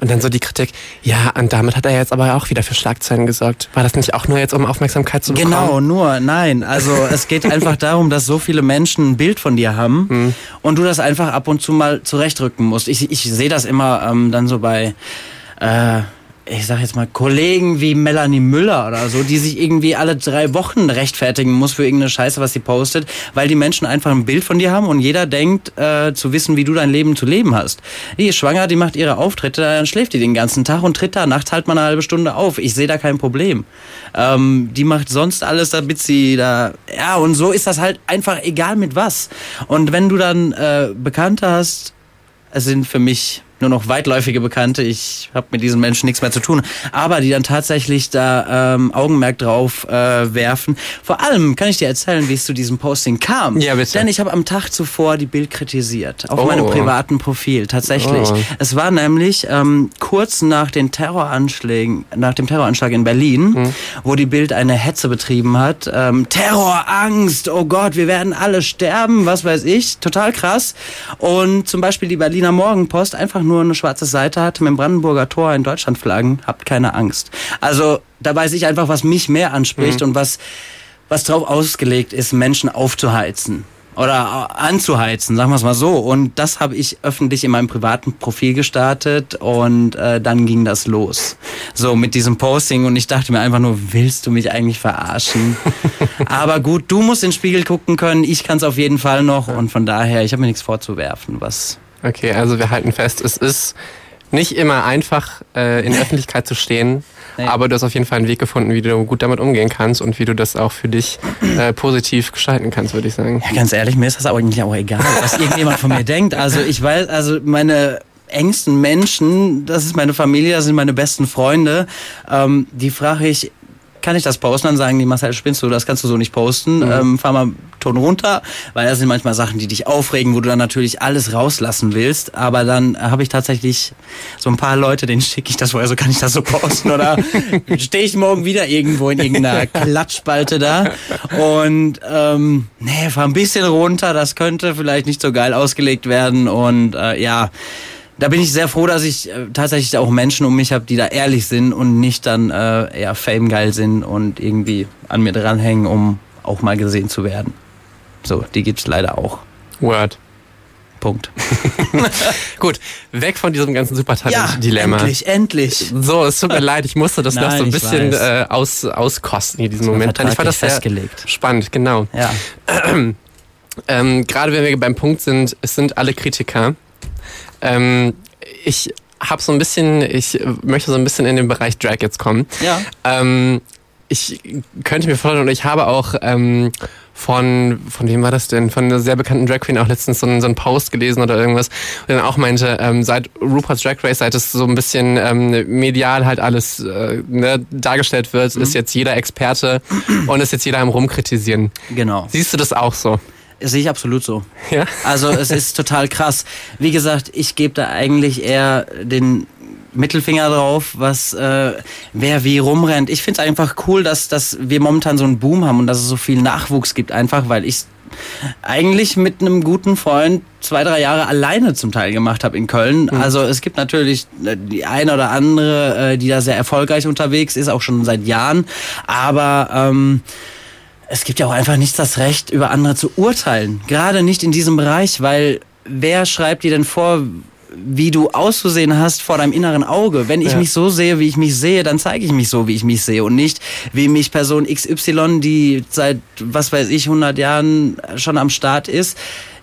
und dann so die Kritik, ja, und damit hat er jetzt aber auch wieder für Schlagzeilen gesorgt. War das nicht auch nur jetzt, um Aufmerksamkeit zu bekommen? Genau, nur, nein. Also (laughs) es geht einfach darum, dass so viele Menschen ein Bild von dir haben Mhm. und du das einfach ab und zu mal zurechtrücken musst. Ich, ich sehe das immer ähm, dann so bei, äh, ich sag jetzt mal, Kollegen wie Melanie Müller oder so, die sich irgendwie alle drei Wochen rechtfertigen muss für irgendeine Scheiße, was sie postet, weil die Menschen einfach ein Bild von dir haben und jeder denkt äh, zu wissen, wie du dein Leben zu leben hast. Die ist schwanger, die macht ihre Auftritte, dann schläft die den ganzen Tag und tritt da nachts halt mal eine halbe Stunde auf. Ich sehe da kein Problem. Ähm, die macht sonst alles, damit sie da, ja, und so ist das halt einfach egal mit was. Und wenn du dann äh, Bekannte hast, es sind für mich nur noch weitläufige Bekannte. Ich habe mit diesen Menschen nichts mehr zu tun. Aber die dann tatsächlich da ähm, Augenmerk drauf äh, werfen. Vor allem kann ich dir erzählen, wie es zu diesem Posting kam. Ja, bitte. Denn ich habe am Tag zuvor die Bild kritisiert. Auf Oh. meinem privaten Profil. Tatsächlich. Oh. Es war nämlich ähm, kurz nach den Terroranschlägen, nach dem Terroranschlag in Berlin, Hm. wo die Bild eine Hetze betrieben hat. Ähm, Terror, Angst, oh Gott, wir werden alle sterben, was weiß ich. Total krass. Und zum Beispiel die Berliner Morgenpost einfach nur eine schwarze Seite hatte mit dem Brandenburger Tor in Deutschland flaggen. Habt keine Angst. Also da weiß ich einfach, was mich mehr anspricht und was, was drauf ausgelegt ist, Menschen aufzuheizen oder anzuheizen, sagen wir es mal so. Und das habe ich öffentlich in meinem privaten Profil gestartet und äh, dann ging das los. So mit diesem Posting und ich dachte mir einfach nur, willst du mich eigentlich verarschen? (laughs) Aber gut, du musst in den Spiegel gucken können, ich kann es auf jeden Fall noch und von daher, ich habe mir nichts vorzuwerfen, was Okay, also wir halten fest, es ist nicht immer einfach, äh, in der (laughs) Öffentlichkeit zu stehen, Nee. aber du hast auf jeden Fall einen Weg gefunden, wie du gut damit umgehen kannst und wie du das auch für dich äh, positiv gestalten kannst, würde ich sagen. Ja, ganz ehrlich, mir ist das aber eigentlich auch egal, was irgendjemand von mir (laughs) denkt. Also ich weiß, also meine engsten Menschen, das ist meine Familie, das sind meine besten Freunde, ähm, die frage ich, kann ich das posten? Dann sagen die, Marcel, spinnst du, das kannst du so nicht posten. Ähm, fahr mal Ton runter, weil das sind manchmal Sachen, die dich aufregen, wo du dann natürlich alles rauslassen willst. Aber dann habe ich tatsächlich so ein paar Leute, denen schicke ich das vorher, so kann ich das so posten. Oder (laughs) stehe ich morgen wieder irgendwo in irgendeiner (laughs) Klatschspalte da und ähm, nee, fahr ein bisschen runter, das könnte vielleicht nicht so geil ausgelegt werden. Und äh, ja, da bin ich sehr froh, dass ich äh, tatsächlich auch Menschen um mich habe, die da ehrlich sind und nicht dann äh, eher famegeil sind und irgendwie an mir dranhängen, um auch mal gesehen zu werden. So, die gibt's leider auch. Word. Punkt. (laughs) (laughs) Gut, weg von diesem ganzen Supertalent-Dilemma. endlich, endlich. So, es tut mir leid, ich musste das (laughs) noch Nein, so ein bisschen äh, aus, auskosten in diesem Moment. Vertraglich ich fand das sehr festgelegt. spannend, genau. Ja. (clears throat) Ähm, Gerade wenn wir beim Punkt sind, es sind alle Kritiker. Ähm, ich habe so ein bisschen, ich möchte so ein bisschen in den Bereich Drag jetzt kommen. Ja. Ähm, ich könnte mir vorstellen, und ich habe auch ähm, von, von wem war das denn? Von einer sehr bekannten Drag Queen auch letztens so einen, so einen Post gelesen oder irgendwas, der dann auch meinte, ähm, seit RuPaul's Drag Race, seit es so ein bisschen ähm, medial halt alles äh, ne, dargestellt wird, ist jetzt jeder Experte und ist jetzt jeder am Rumkritisieren. Genau. Siehst du das auch so? Das sehe ich absolut so. Ja? Also es ist total krass. Wie gesagt, ich gebe da eigentlich eher den Mittelfinger drauf, was äh, wer wie rumrennt. Ich finde es einfach cool, dass, dass wir momentan so einen Boom haben und dass es so viel Nachwuchs gibt, einfach weil ich eigentlich mit einem guten Freund zwei, drei Jahre alleine zum Teil gemacht habe in Köln. Also es gibt natürlich äh, die eine oder andere, äh, die da sehr erfolgreich unterwegs ist, auch schon seit Jahren. Aber ähm, es gibt ja auch einfach nicht das Recht, über andere zu urteilen. Gerade nicht in diesem Bereich, weil wer schreibt dir denn vor, wie du auszusehen hast vor deinem inneren Auge? Wenn ich Ja. mich so sehe, wie ich mich sehe, dann zeige ich mich so, wie ich mich sehe und nicht wie mich Person XY, die seit, was weiß ich, 100 Jahren schon am Start ist,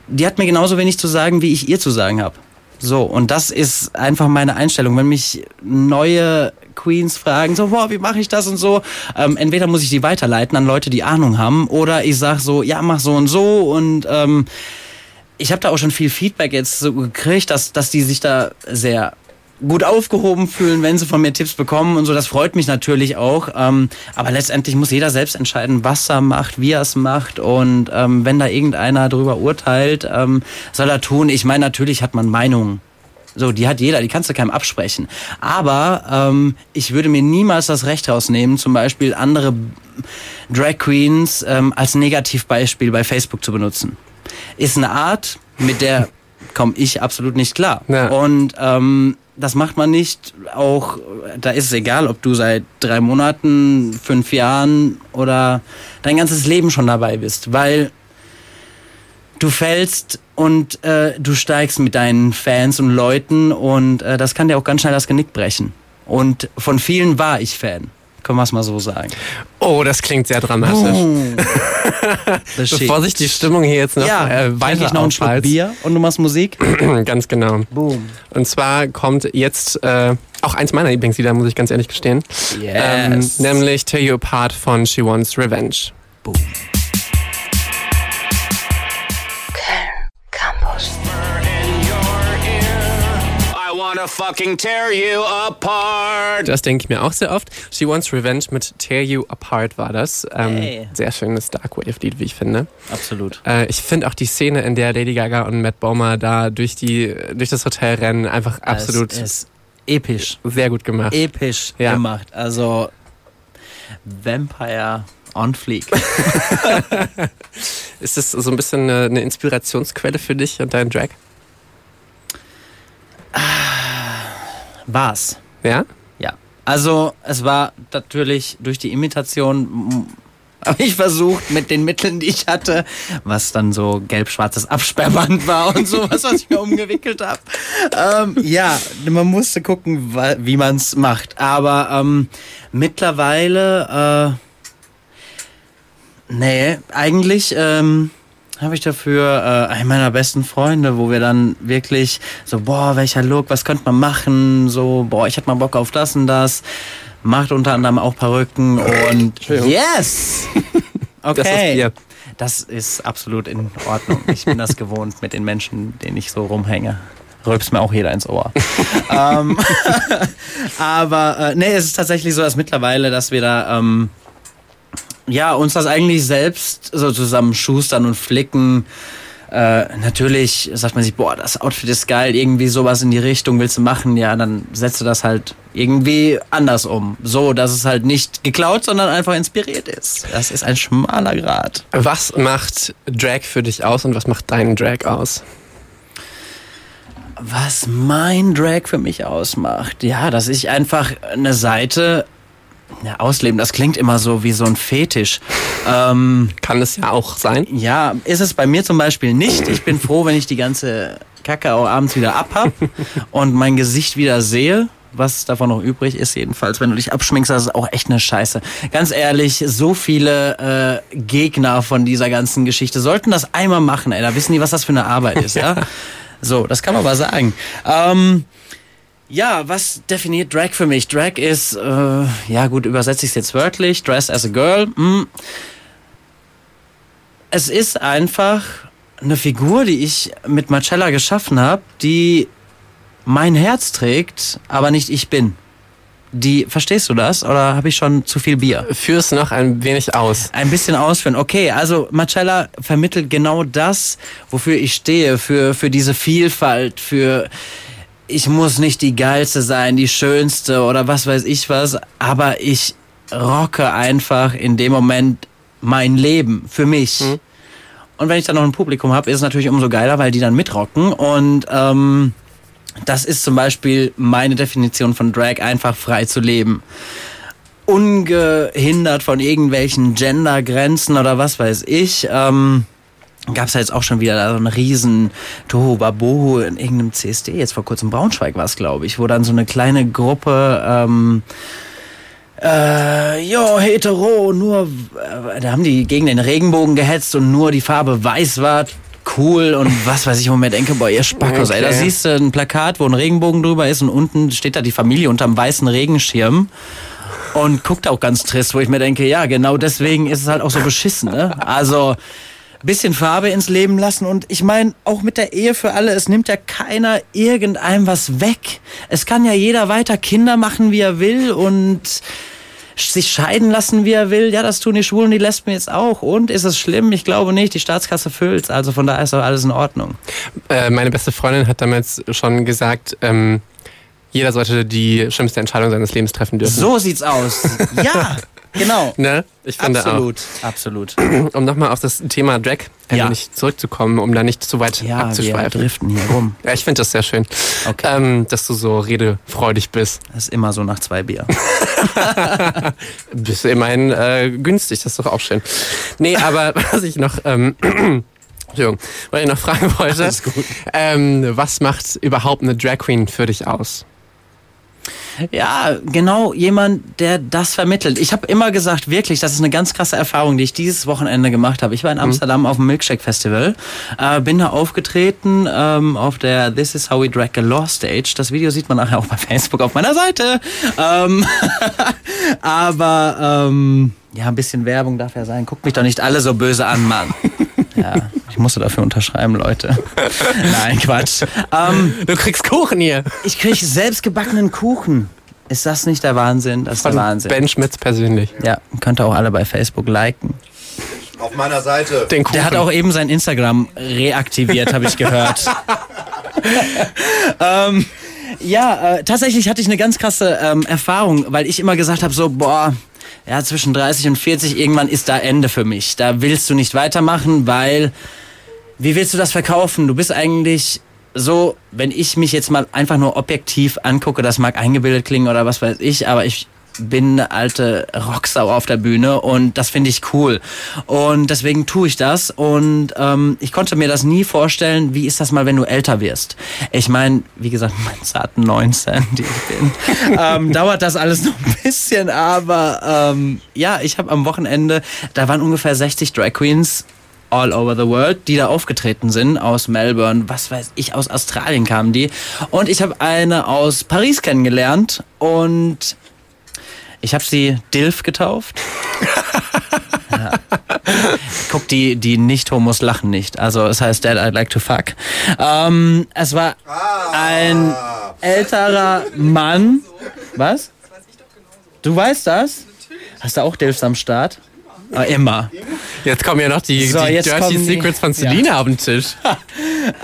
die hat mir genauso wenig zu sagen, wie ich ihr zu sagen habe. So, und das ist einfach meine Einstellung. Wenn mich neue Queens fragen, so, boah, wie mache ich das und so, ähm, entweder muss ich die weiterleiten an Leute, die Ahnung haben, oder ich sag so, ja, mach so und so und ähm, ich habe da auch schon viel Feedback jetzt so gekriegt, dass, dass die sich da sehr gut aufgehoben fühlen, wenn sie von mir Tipps bekommen und so. Das freut mich natürlich auch. Ähm, aber letztendlich muss jeder selbst entscheiden, was er macht, wie er es macht. Und ähm, wenn da irgendeiner drüber urteilt, ähm, soll er tun. Ich meine, natürlich hat man Meinungen. So, die hat jeder, die kannst du keinem absprechen. Aber ähm, ich würde mir niemals das Recht rausnehmen, zum Beispiel andere Drag Queens ähm, als Negativbeispiel bei Facebook zu benutzen. Ist eine Art, mit der komme ich absolut nicht klar. Ja. Und ähm, das macht man nicht. Auch da ist es egal, ob du seit drei Monaten, fünf Jahren oder dein ganzes Leben schon dabei bist, weil du fällst und äh, du steigst mit deinen Fans und Leuten und äh, das kann dir auch ganz schnell das Genick brechen. Und von vielen war ich Fan. Können wir es mal so sagen. Oh, das klingt sehr dramatisch. (laughs) Shit. Bevor sich die Stimmung hier jetzt noch ja, äh, weiter ich noch einen Schluck. Bier und du machst Musik. (clears throat) Ganz genau. Boom. Und zwar kommt jetzt äh, auch eins meiner Lieblingslieder, muss ich ganz ehrlich gestehen. Ähm, Yes. nämlich Tear You Apart von She Wants Revenge. Köln Fucking tear you apart. Das denke ich mir auch sehr oft. She Wants Revenge mit Tear You Apart war das. Ähm, Hey. Sehr schönes Darkwave-Lied, wie ich finde. Absolut. Äh, ich finde auch die Szene, in der Lady Gaga und Matt Bomer da durch, die, durch das Hotel rennen, einfach absolut Es ist episch. sehr gut gemacht. Episch Ja. gemacht. Also Vampire on fleek. (laughs) Ist das so ein bisschen eine, eine Inspirationsquelle für dich und deinen Drag? War's. Ja? Ja. Also es war natürlich durch die Imitation (laughs) habe ich versucht mit den Mitteln, die ich hatte, was dann so gelb-schwarzes Absperrband war und sowas, was ich mir umgewickelt habe. Ähm, ja, man musste gucken, wie man es macht. Aber ähm, mittlerweile, äh, nee, eigentlich ähm, habe ich dafür äh, einen meiner besten Freunde, wo wir dann wirklich so, boah, welcher Look, was könnte man machen? So, boah, ich hätte mal Bock auf das und das. Macht unter anderem auch Perücken und yes! Okay. (laughs) Das ist. Das ist absolut in Ordnung. Ich bin das gewohnt mit den Menschen, denen ich so rumhänge. Rülpst mir auch jeder ins Ohr. (laughs) ähm, (laughs) aber äh, nee, es ist tatsächlich so, dass mittlerweile, dass wir da ähm, ja uns das eigentlich selbst so zusammen schustern und flicken. Äh, natürlich sagt man sich, boah, das Outfit ist geil, irgendwie sowas in die Richtung willst du machen, ja, dann setzt du das halt irgendwie anders um. So, dass es halt nicht geklaut, sondern einfach inspiriert ist. Das ist ein schmaler Grad. Was macht Drag für dich aus und was macht deinen Drag aus? Was mein Drag für mich ausmacht, ja, dass ich einfach eine Seite ja, ausleben, das klingt immer so wie so ein Fetisch. Ähm, Kann es ja auch sein. ja, ist es bei mir zum Beispiel nicht. Ich bin froh, wenn ich die ganze Kacke auch abends wieder abhab und mein Gesicht wieder sehe. Was davon noch übrig ist, jedenfalls, wenn du dich abschminkst, das ist auch echt eine Scheiße. Ganz ehrlich, so viele äh, Gegner von dieser ganzen Geschichte sollten das einmal machen, ey. Da wissen die, was das für eine Arbeit ist, ja? (laughs) So, das kann man aber sagen. Ähm, ja, was definiert Drag für mich? Drag ist, äh, ja gut, übersetze ich es jetzt wörtlich, dressed as a girl. Hm. Es ist einfach eine Figur, die ich mit Marcella geschaffen habe, die mein Herz trägt, aber nicht ich bin. Die, verstehst du das? Oder habe ich schon zu viel Bier? Führ es noch ein wenig aus. Ein bisschen ausführen. Okay, also Marcella vermittelt genau das, wofür ich stehe, für, für diese Vielfalt, für ich muss nicht die geilste sein, die schönste oder was weiß ich was, aber ich rocke einfach in dem Moment mein Leben für mich. Und wenn ich dann noch ein Publikum habe, ist es natürlich umso geiler, weil die dann mitrocken und ähm, das ist zum Beispiel meine Definition von Drag, einfach frei zu leben ungehindert von irgendwelchen Gendergrenzen oder was weiß ich. Ähm, Gab es ja jetzt auch schon wieder so einen riesen Tohuwabohu in irgendeinem CSD, jetzt vor kurzem Braunschweig war es, glaube ich, wo dann so eine kleine Gruppe, ähm, äh, jo, hetero, nur, äh, da haben die gegen den Regenbogen gehetzt und nur die Farbe weiß war. cool und (laughs) was weiß ich, wo ich mir denke, boah, ihr Spackos, ey, da Okay. siehst du ein Plakat, wo ein Regenbogen drüber ist und unten steht da die Familie unterm weißen Regenschirm und guckt auch ganz trist, wo ich mir denke, ja, genau deswegen ist es halt auch so beschissen, ne? Also, bisschen Farbe ins Leben lassen und ich meine, auch mit der Ehe für alle, es nimmt ja keiner irgendeinem was weg. Es kann ja jeder weiter Kinder machen, wie er will und sich scheiden lassen, wie er will. Ja, das tun die Schwulen, die Lesben jetzt auch. Und ist es schlimm? Ich glaube nicht. Die Staatskasse füllt's. Also von daher ist doch alles in Ordnung. Äh, meine beste Freundin hat damals schon gesagt, ähm, jeder sollte die schlimmste Entscheidung seines Lebens treffen dürfen. So sieht's aus. Ja, (laughs) genau. Ne? Ich finde Absolut, absolut. auch. (clears throat) Um nochmal auf das Thema Drag ein Ja. wenig zurückzukommen, um da nicht zu weit Ja, wir abzuschweifen. driften hier rum. (laughs) Ja, ich finde das sehr schön, Okay. ähm, dass du so redefreudig bist. Das ist immer so nach zwei Bier. (laughs) Bist du immerhin äh, günstig, das ist doch auch schön. Nee, aber (laughs) was ich noch, ähm, (clears throat) Entschuldigung, was ich noch fragen wollte. Ähm, was macht überhaupt eine Drag Queen für dich aus? Ja, genau, jemand, der das vermittelt. Ich habe immer gesagt, wirklich, das ist eine ganz krasse Erfahrung, die ich dieses Wochenende gemacht habe. Ich war in Amsterdam auf dem Milkshake Festival, äh, bin da aufgetreten ähm, auf der This is how we drag a law stage. Das Video sieht man nachher auch bei (laughs) Facebook auf meiner Seite. Ähm, (laughs) aber ähm, ja, ein bisschen Werbung darf ja sein. Guckt mich doch nicht alle so böse an, Mann. (laughs) Ja, ich musste dafür unterschreiben, Leute. (laughs) Nein, Quatsch. Ähm, Du kriegst Kuchen hier. ich kriege selbstgebackenen Kuchen. Ist das nicht der Wahnsinn? Das ist der Von Wahnsinn. Ben Schmitz persönlich. Ja, könnt ihr auch alle bei Facebook liken. Auf meiner Seite. Den Kuchen. Der hat auch eben sein Instagram reaktiviert, habe ich gehört. (laughs) ähm, ja, äh, tatsächlich hatte ich eine ganz krasse ähm, Erfahrung, weil ich immer gesagt habe, so, boah, ja, zwischen 30 und 40, irgendwann ist da Ende für mich. Da willst du nicht weitermachen, weil, wie willst du das verkaufen? Du bist eigentlich so, wenn ich mich jetzt mal einfach nur objektiv angucke, das mag eingebildet klingen oder was weiß ich, aber ich bin eine alte Rocksau auf der Bühne und das finde ich cool. Und deswegen tue ich das. Und ähm, ich konnte mir das nie vorstellen, wie ist das mal, wenn du älter wirst. Ich meine, wie gesagt, (laughs) mein zarten 19, die ich bin, (laughs) ähm, dauert das alles noch ein bisschen, aber ähm, ja, ich habe am Wochenende, da waren ungefähr 60 Drag Queens all over the world, die da aufgetreten sind, aus Melbourne, was weiß ich, aus Australien kamen die. Und ich habe eine aus Paris kennengelernt und ich habe sie Dilf getauft. (laughs) ja. Guck, die, die Nicht-Homos lachen nicht. Also es heißt Dad, I'd like to fuck. Ähm, es war ein älterer Mann. Was? Du weißt das? Hast du auch Dilfs am Start? Ah, immer. Jetzt kommen ja noch die, So, die Dirty kommen die- Secrets von Selina auf den Tisch. (laughs)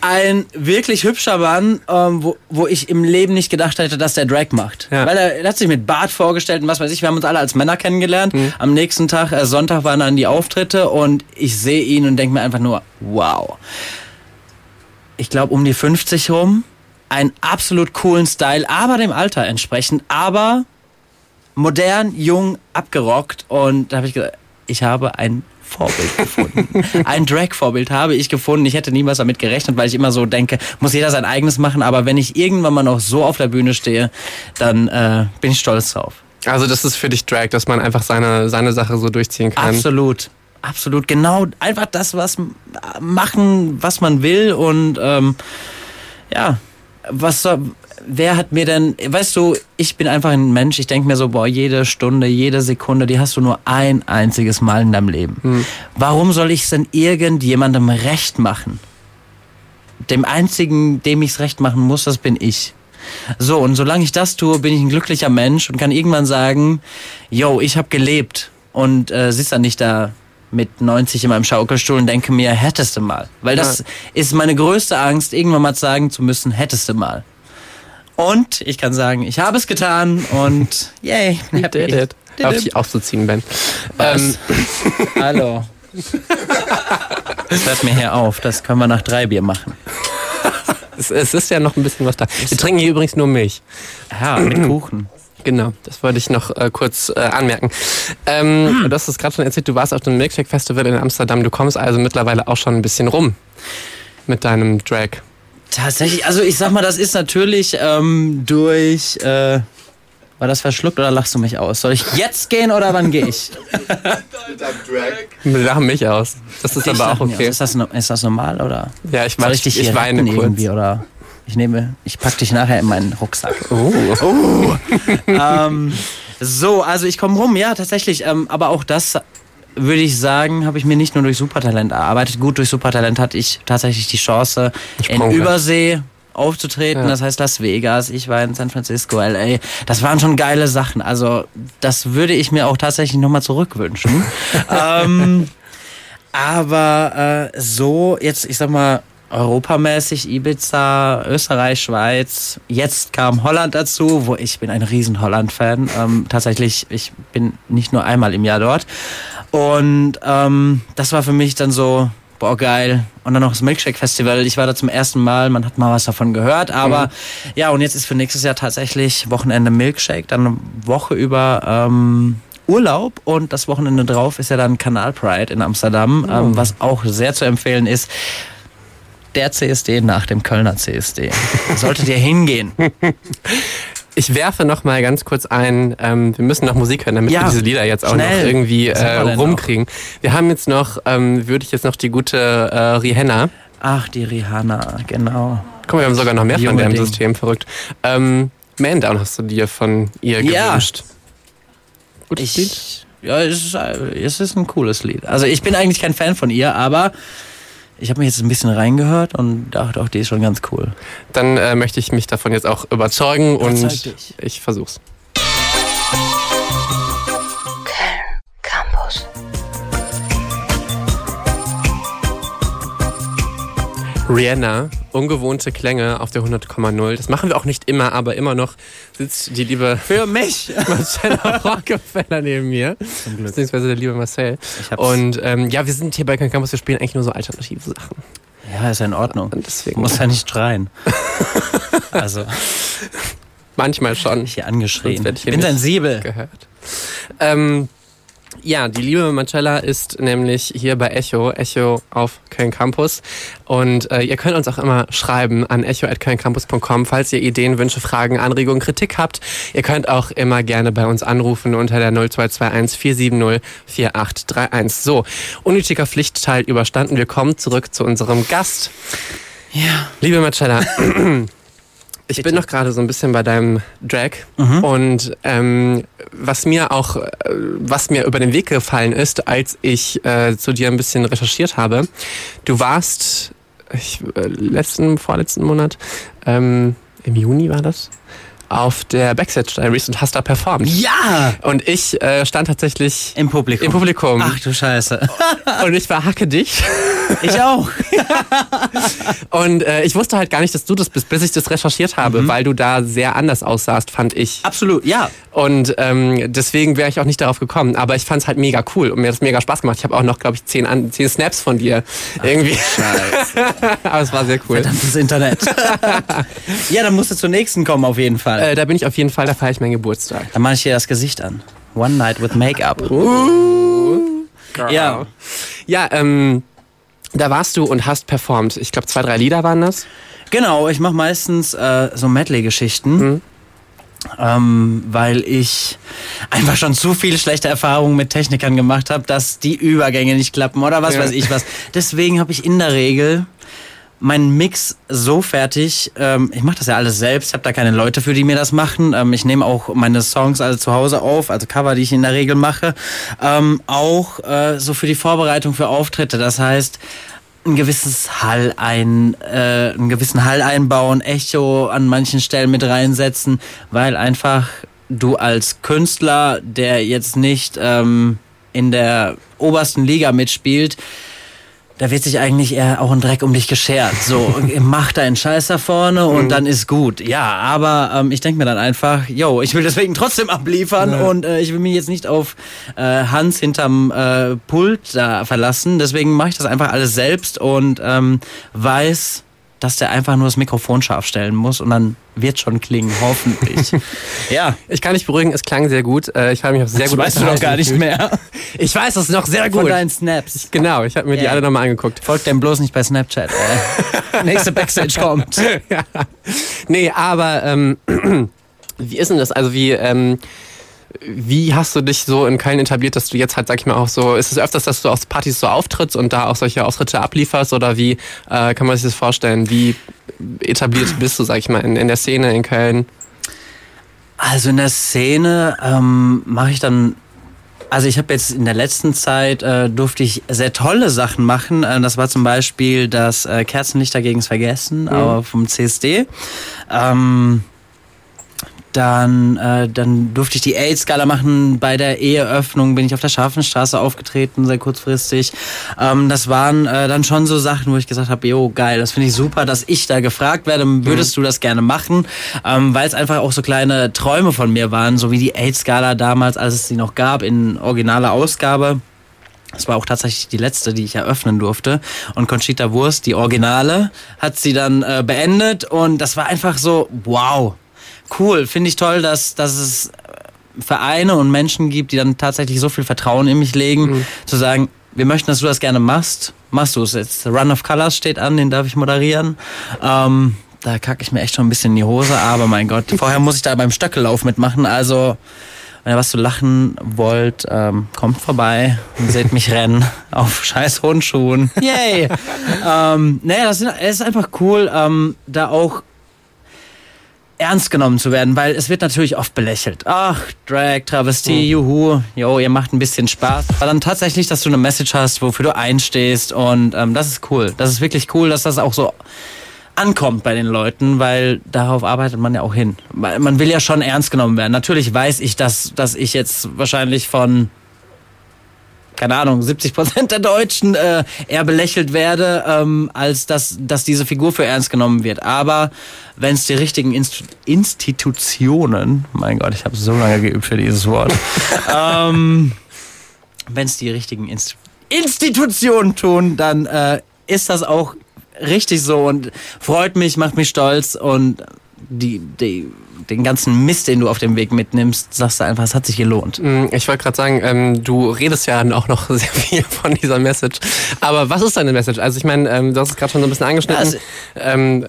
ein wirklich hübscher Mann, ähm, wo, wo ich im Leben nicht gedacht hätte, dass der Drag macht. Ja. Weil er, er hat sich mit Bart vorgestellt und was weiß ich. Wir haben uns alle als Männer kennengelernt. Am nächsten Tag, äh, Sonntag, waren dann die Auftritte und ich sehe ihn und denke mir einfach nur, wow. Ich glaube um die 50 rum. Einen absolut coolen Style, aber dem Alter entsprechend. Aber modern, jung, abgerockt. Und da habe ich gesagt, ich habe ein Vorbild gefunden. (laughs) ein Drag-Vorbild habe ich gefunden. Ich hätte niemals damit gerechnet, weil ich immer so denke, muss jeder sein eigenes machen. Aber wenn ich irgendwann mal noch so auf der Bühne stehe, dann äh, bin ich stolz drauf. Also das ist für dich Drag, dass man einfach seine, seine Sache so durchziehen kann. Absolut. Absolut. Genau. Einfach das, was machen, was man will. Und ähm, ja, was soll, wer hat mir denn, weißt du, ich bin einfach ein Mensch, ich denke mir so, boah, jede Stunde, jede Sekunde, die hast du nur ein einziges Mal in deinem Leben. Warum soll ich es denn irgendjemandem recht machen? Dem einzigen, dem ich es recht machen muss, das bin ich. So, und solange ich das tue, bin ich ein glücklicher Mensch und kann irgendwann sagen, yo, ich habe gelebt und äh, sitze dann nicht da mit 90 in meinem Schaukelstuhl und denke mir, hättest du mal. Weil das ist meine größte Angst, irgendwann mal sagen zu müssen, hättest du mal. Und ich kann sagen, ich habe es getan und (laughs) yay. (laughs) You did it. Did Auf dich aufzuziehen, Ben. Was? Ähm, Hallo. Das (laughs) hört mir hier auf. Das können wir nach drei Bier machen. es, es ist ja noch ein bisschen was da. Wir trinken hier übrigens nur Milch. Ja, mit Kuchen. Genau, das wollte ich noch äh, kurz äh, anmerken. Ähm, Du hast es gerade schon erzählt, du warst auf dem Milkshake Festival in Amsterdam. Du kommst also mittlerweile auch schon ein bisschen rum mit deinem Drag. Tatsächlich, also ich sag mal, das ist natürlich ähm, durch äh, War das verschluckt oder lachst du mich aus? Soll ich jetzt gehen oder wann gehe ich? Wir lachen mich aus. Das ist Dich aber auch okay. Ist das, ist das normal oder? Ja, ich, mach, ich dich ich hier weine kurz. irgendwie oder? Ich nehme, ich pack dich nachher in meinen Rucksack. Oh. (laughs) ähm, so, also ich komme rum, ja, tatsächlich. Ähm, aber auch das würde ich sagen, habe ich mir nicht nur durch Supertalent erarbeitet. Gut, durch Supertalent hatte ich tatsächlich die Chance, in. Übersee aufzutreten. Ja. Das heißt Las Vegas, ich war in San Francisco, LA. Das waren schon geile Sachen. Also das würde ich mir auch tatsächlich nochmal zurückwünschen. (laughs) ähm, aber äh, so, jetzt, ich sag mal, europamäßig, Ibiza, Österreich, Schweiz. Jetzt kam Holland dazu, wo ich bin ein riesen Holland-Fan. Ähm, tatsächlich, ich bin nicht nur einmal im Jahr dort. Und ähm, das war für mich dann so, boah, geil. Und dann noch das Milkshake-Festival. Ich war da zum ersten Mal, man hat mal was davon gehört. Aber ja, und jetzt ist für nächstes Jahr tatsächlich Wochenende Milkshake, dann eine Woche über ähm, Urlaub und das Wochenende drauf ist ja dann Kanal Pride in Amsterdam, ähm, was auch sehr zu empfehlen ist. Der CSD nach dem Kölner CSD. Solltet ihr hingehen. (laughs) Ich werfe noch mal ganz kurz ein, ähm, wir müssen noch Musik hören, damit Ja, wir diese Lieder jetzt auch schnell. noch irgendwie äh, rumkriegen. Wir haben jetzt noch, ähm, würde ich jetzt noch die gute äh, Rihanna. Ach, die Rihanna, genau. Guck mal, wir haben sogar noch mehr von der im Ding. System, verrückt. Ähm, Man Down hast du dir von ihr Ja. gewünscht. Gutes Lied? Ich, ja, es ist, äh, es ist ein cooles Lied. Also ich bin eigentlich kein Fan von ihr, aber ich habe mich jetzt ein bisschen reingehört und dachte auch, die ist schon ganz cool. Dann äh, möchte ich mich davon jetzt auch überzeugen Überzeug und dich. ich versuch's. Rihanna, ungewohnte Klänge auf der 100,0. Das machen wir auch nicht immer, aber immer noch sitzt die liebe Für mich! (laughs) Marcella Rockefeller neben mir. Beziehungsweise der liebe Marcel. Ich hab's- Und ähm, ja, wir sind hier bei Kein Campus, wir spielen eigentlich nur so alternative Sachen. Ja, ist ja in Ordnung. Und deswegen Muss ja nicht schreien. (laughs) also, manchmal schon hier angeschrien. Ich Ich bin sensibel. gehört. Ähm, ja, die liebe Marcella ist nämlich hier bei Echo, Echo auf Köln Campus. Und äh, ihr könnt uns auch immer schreiben an echo.kölncampus.com, falls ihr Ideen, Wünsche, Fragen, Anregungen, Kritik habt. Ihr könnt auch immer gerne bei uns anrufen unter der 0221 470 4831. So, unnötiger Pflichtteil überstanden. Wir kommen zurück zu unserem Gast. Ja. Liebe Marcella, (clears throat) ich bin noch gerade so ein bisschen bei deinem Drag. Und ähm, was mir auch, äh, was mir über den Weg gefallen ist, als ich äh, zu dir ein bisschen recherchiert habe, du warst ich, äh, letzten, vorletzten Monat, ähm, im Juni war das, auf der Backstage Diaries und hast da performt. Ja! Und ich äh, stand tatsächlich Im Publikum. im Publikum Ach du Scheiße. (laughs) und ich war hacke dich. Ich auch. (laughs) Und äh, ich wusste halt gar nicht, dass du das bist, bis ich das recherchiert habe, weil du da sehr anders aussahst, fand ich. Absolut, ja. Und ähm, deswegen wäre ich auch nicht darauf gekommen. Aber ich fand es halt mega cool und mir hat es mega Spaß gemacht. Ich habe auch noch, glaube ich, zehn, an, zehn Snaps von dir. Irgendwie. Scheiße. (laughs) Aber es war sehr cool. Verdammtes Internet. ja, dann musst du zur nächsten kommen auf jeden Fall. Äh, da bin ich auf jeden Fall, da feiere ich meinen Geburtstag. Dann mache ich dir das Gesicht an. One Night with Make-up. Ja. Ja, ähm, da warst du und hast performt. Ich glaube, zwei, drei Lieder waren das. Genau, ich mache meistens äh, so Medley-Geschichten. Mhm. Ähm, weil ich einfach schon zu viel schlechte Erfahrungen mit Technikern gemacht habe, dass die Übergänge nicht klappen oder was Ja. weiß ich was. Deswegen habe ich in der Regel meinen Mix so fertig. Ähm, ich mache das ja alles selbst. Ich habe da keine Leute für, die mir das machen. Ähm, ich nehme auch meine Songs alle zu Hause auf, also Cover, die ich in der Regel mache. Ähm, auch äh, so für die Vorbereitung für Auftritte. Das heißt, ein gewisses Hall ein, äh, einen gewissen Hall einbauen, Echo an manchen Stellen mit reinsetzen, weil einfach du als Künstler, der jetzt nicht ähm, in der obersten Liga mitspielt, da wird sich eigentlich eher auch ein Dreck um dich geschert. So, (laughs) mach deinen Scheiß da vorne und dann ist gut. Ja, aber ähm, ich denke mir dann einfach, yo, ich will deswegen trotzdem abliefern und äh, ich will mich jetzt nicht auf äh, Hans hinterm äh, Pult da verlassen. Deswegen mache ich das einfach alles selbst und ähm, weiß, dass der einfach nur das Mikrofon scharf stellen muss und dann wird schon klingen, hoffentlich. (laughs) ja. Ich kann dich beruhigen, es klang sehr gut. Äh, ich habe mich auch sehr Das gut weißt du unterhalten gar nicht mehr. Ich weiß es noch sehr Von gut. deinen Snaps. Genau, ich habe mir die Ja. alle nochmal angeguckt. Folgt dem bloß nicht bei Snapchat. Ey. (laughs) Nächste Backstage kommt. (laughs) ja. Nee, aber ähm, (clears throat) Wie ist denn das? Also wie, ähm, wie hast du dich so in Köln etabliert, dass du jetzt halt, sag ich mal, auch so, ist es öfters, dass du auf Partys so auftrittst und da auch solche Auftritte ablieferst oder wie äh, kann man sich das vorstellen? Wie etabliert bist du, sag ich mal, in, in der Szene in Köln? Also in der Szene ähm, mache ich dann also ich habe jetzt in der letzten Zeit äh, durfte ich sehr tolle Sachen machen. Äh, das war zum Beispiel das äh, Kerzenlichter gegens Vergessen mhm. aber vom CSD. Ähm, dann, äh, dann durfte ich die AIDS-Skala machen. Bei der Eheöffnung bin ich auf der Scharfenstraße aufgetreten, sehr kurzfristig. Ähm, das waren äh, dann schon so Sachen, wo ich gesagt habe, jo, geil, das finde ich super, dass ich da gefragt werde, würdest mhm. du das gerne machen? Ähm, Weil es einfach auch so kleine Träume von mir waren, so wie die AIDS-Skala damals, als es sie noch gab, in originaler Ausgabe. Das war auch tatsächlich die letzte, die ich eröffnen durfte. Und Conchita Wurst, die Originale, hat sie dann äh, beendet. Und das war einfach so, wow, cool. Finde ich toll, dass, dass es Vereine und Menschen gibt, die dann tatsächlich so viel Vertrauen in mich legen, mhm. zu sagen, wir möchten, dass du das gerne machst. Machst du es jetzt. Run of Colors steht an, den darf ich moderieren. Ähm, da kacke ich mir echt schon ein bisschen in die Hose, aber mein Gott, (laughs) vorher muss ich da beim Stöckellauf mitmachen. Also, wenn ihr was zu lachen wollt, ähm, kommt vorbei und seht mich rennen (laughs) auf scheiß Hundschuhen. (laughs) Yay! ähm, naja, das ist einfach cool, ähm, da auch ernst genommen zu werden, weil es wird natürlich oft belächelt. Ach, Drag, Travestie, mhm. juhu, jo, ihr macht ein bisschen Spaß. Aber dann tatsächlich, dass du eine Message hast, wofür du einstehst und ähm, das ist cool. Das ist wirklich cool, dass das auch so ankommt bei den Leuten, weil darauf arbeitet man ja auch hin. Man will ja schon ernst genommen werden. Natürlich weiß ich, dass, dass ich jetzt wahrscheinlich von keine Ahnung, 70 Prozent der Deutschen äh, eher belächelt werde, ähm, als dass, dass diese Figur für ernst genommen wird. Aber wenn es die richtigen Inst Institutionen, mein Gott, ich habe so lange geübt für dieses Wort, (laughs) ähm, wenn es die richtigen Inst Institutionen tun, dann äh, ist das auch richtig so und freut mich, macht mich stolz und die, die den ganzen Mist, den du auf dem Weg mitnimmst, sagst du einfach, es hat sich gelohnt. Mm, ich wollte gerade sagen, ähm, du redest ja auch noch (laughs) sehr viel von dieser Message. Aber was ist deine Message? Also ich meine, ähm, du hast es gerade schon so ein bisschen angeschnitten. Also, ähm,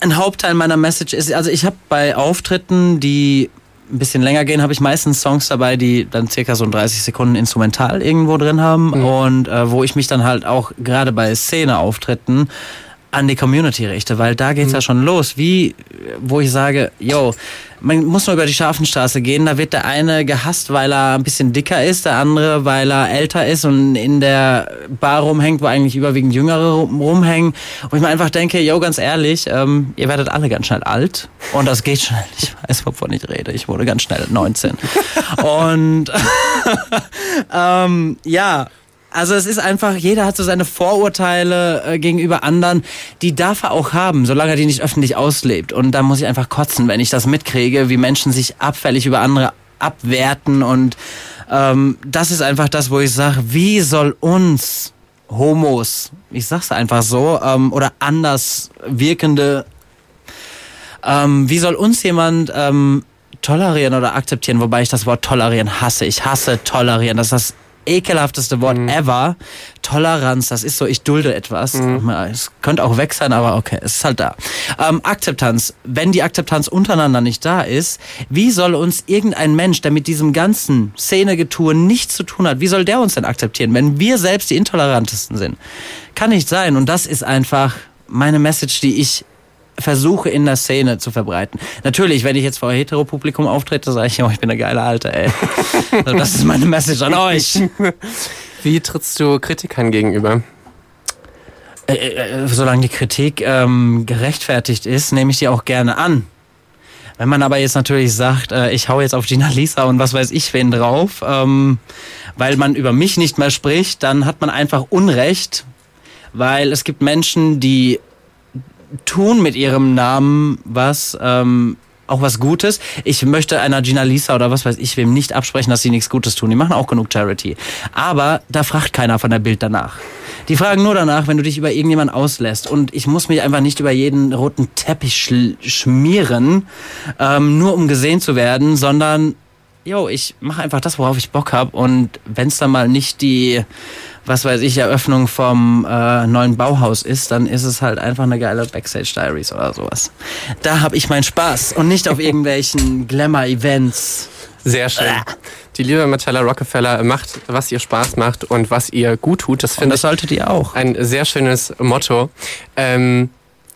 ein Hauptteil meiner Message ist, also ich habe bei Auftritten, die ein bisschen länger gehen, habe ich meistens Songs dabei, die dann circa so 30 Sekunden instrumental irgendwo drin haben mhm. und äh, wo ich mich dann halt auch gerade bei Szene-Auftritten an die Community richte, weil da geht's mhm. ja schon los. Wie, wo ich sage, yo, man muss nur über die Scharfenstraße gehen, da wird der eine gehasst, weil er ein bisschen dicker ist, der andere, weil er älter ist und in der Bar rumhängt, wo eigentlich überwiegend Jüngere rumhängen. Und ich mir einfach denke, yo, ganz ehrlich, ähm, ihr werdet alle ganz schnell alt und das geht schnell. Ich weiß, wovon ich rede. Ich wurde ganz schnell 19. (laughs) und (laughs) ähm, ja, also es ist einfach, jeder hat so seine Vorurteile äh, gegenüber anderen, die darf er auch haben, solange er die nicht öffentlich auslebt. Und da muss ich einfach kotzen, wenn ich das mitkriege, wie Menschen sich abfällig über andere abwerten. Und ähm, das ist einfach das, wo ich sage, wie soll uns Homos, ich sag's einfach so, ähm, oder anders wirkende, ähm, wie soll uns jemand ähm, tolerieren oder akzeptieren, wobei ich das Wort tolerieren hasse. Ich hasse tolerieren. Das ist das ekelhafteste Wort mhm. ever. Toleranz, das ist so, ich dulde etwas. Mhm. Es könnte auch weg sein, aber okay, es ist halt da. Ähm, Akzeptanz. Wenn die Akzeptanz untereinander nicht da ist, wie soll uns irgendein Mensch, der mit diesem ganzen Szenegetue nichts zu tun hat, wie soll der uns denn akzeptieren, wenn wir selbst die Intolerantesten sind? Kann nicht sein. Und das ist einfach meine Message, die ich versuche in der Szene zu verbreiten. Natürlich, wenn ich jetzt vor Heteropublikum auftrete, sage ich, oh, ich bin der geile Alte, ey. (laughs) Also das ist meine Message an euch. (laughs) Wie trittst du Kritikern gegenüber? Äh, äh, solange die Kritik ähm, gerechtfertigt ist, nehme ich die auch gerne an. Wenn man aber jetzt natürlich sagt, äh, ich hau jetzt auf Gina Lisa und was weiß ich wen drauf, ähm, weil man über mich nicht mehr spricht, dann hat man einfach Unrecht, weil es gibt Menschen, die tun mit ihrem Namen was, ähm, auch was Gutes. Ich möchte einer Gina Lisa oder was weiß ich wem nicht absprechen, dass sie nichts Gutes tun. Die machen auch genug Charity. Aber da fragt keiner von der Bild danach. Die fragen nur danach, wenn du dich über irgendjemand auslässt. Und ich muss mich einfach nicht über jeden roten Teppich sch schmieren, ähm, nur um gesehen zu werden, sondern yo, ich mache einfach das, worauf ich Bock habe. Und wenn es dann mal nicht die, was weiß ich, Eröffnung vom äh, neuen Bauhaus ist, dann ist es halt einfach eine geile Backstage Diaries oder sowas. Da habe ich meinen Spaß und nicht auf (laughs) irgendwelchen Glamour-Events. Sehr schön. Die liebe Marcella Rockefeller macht, was ihr Spaß macht und was ihr gut tut. Das finde ich solltet ihr auch. ein sehr schönes Motto. Ähm,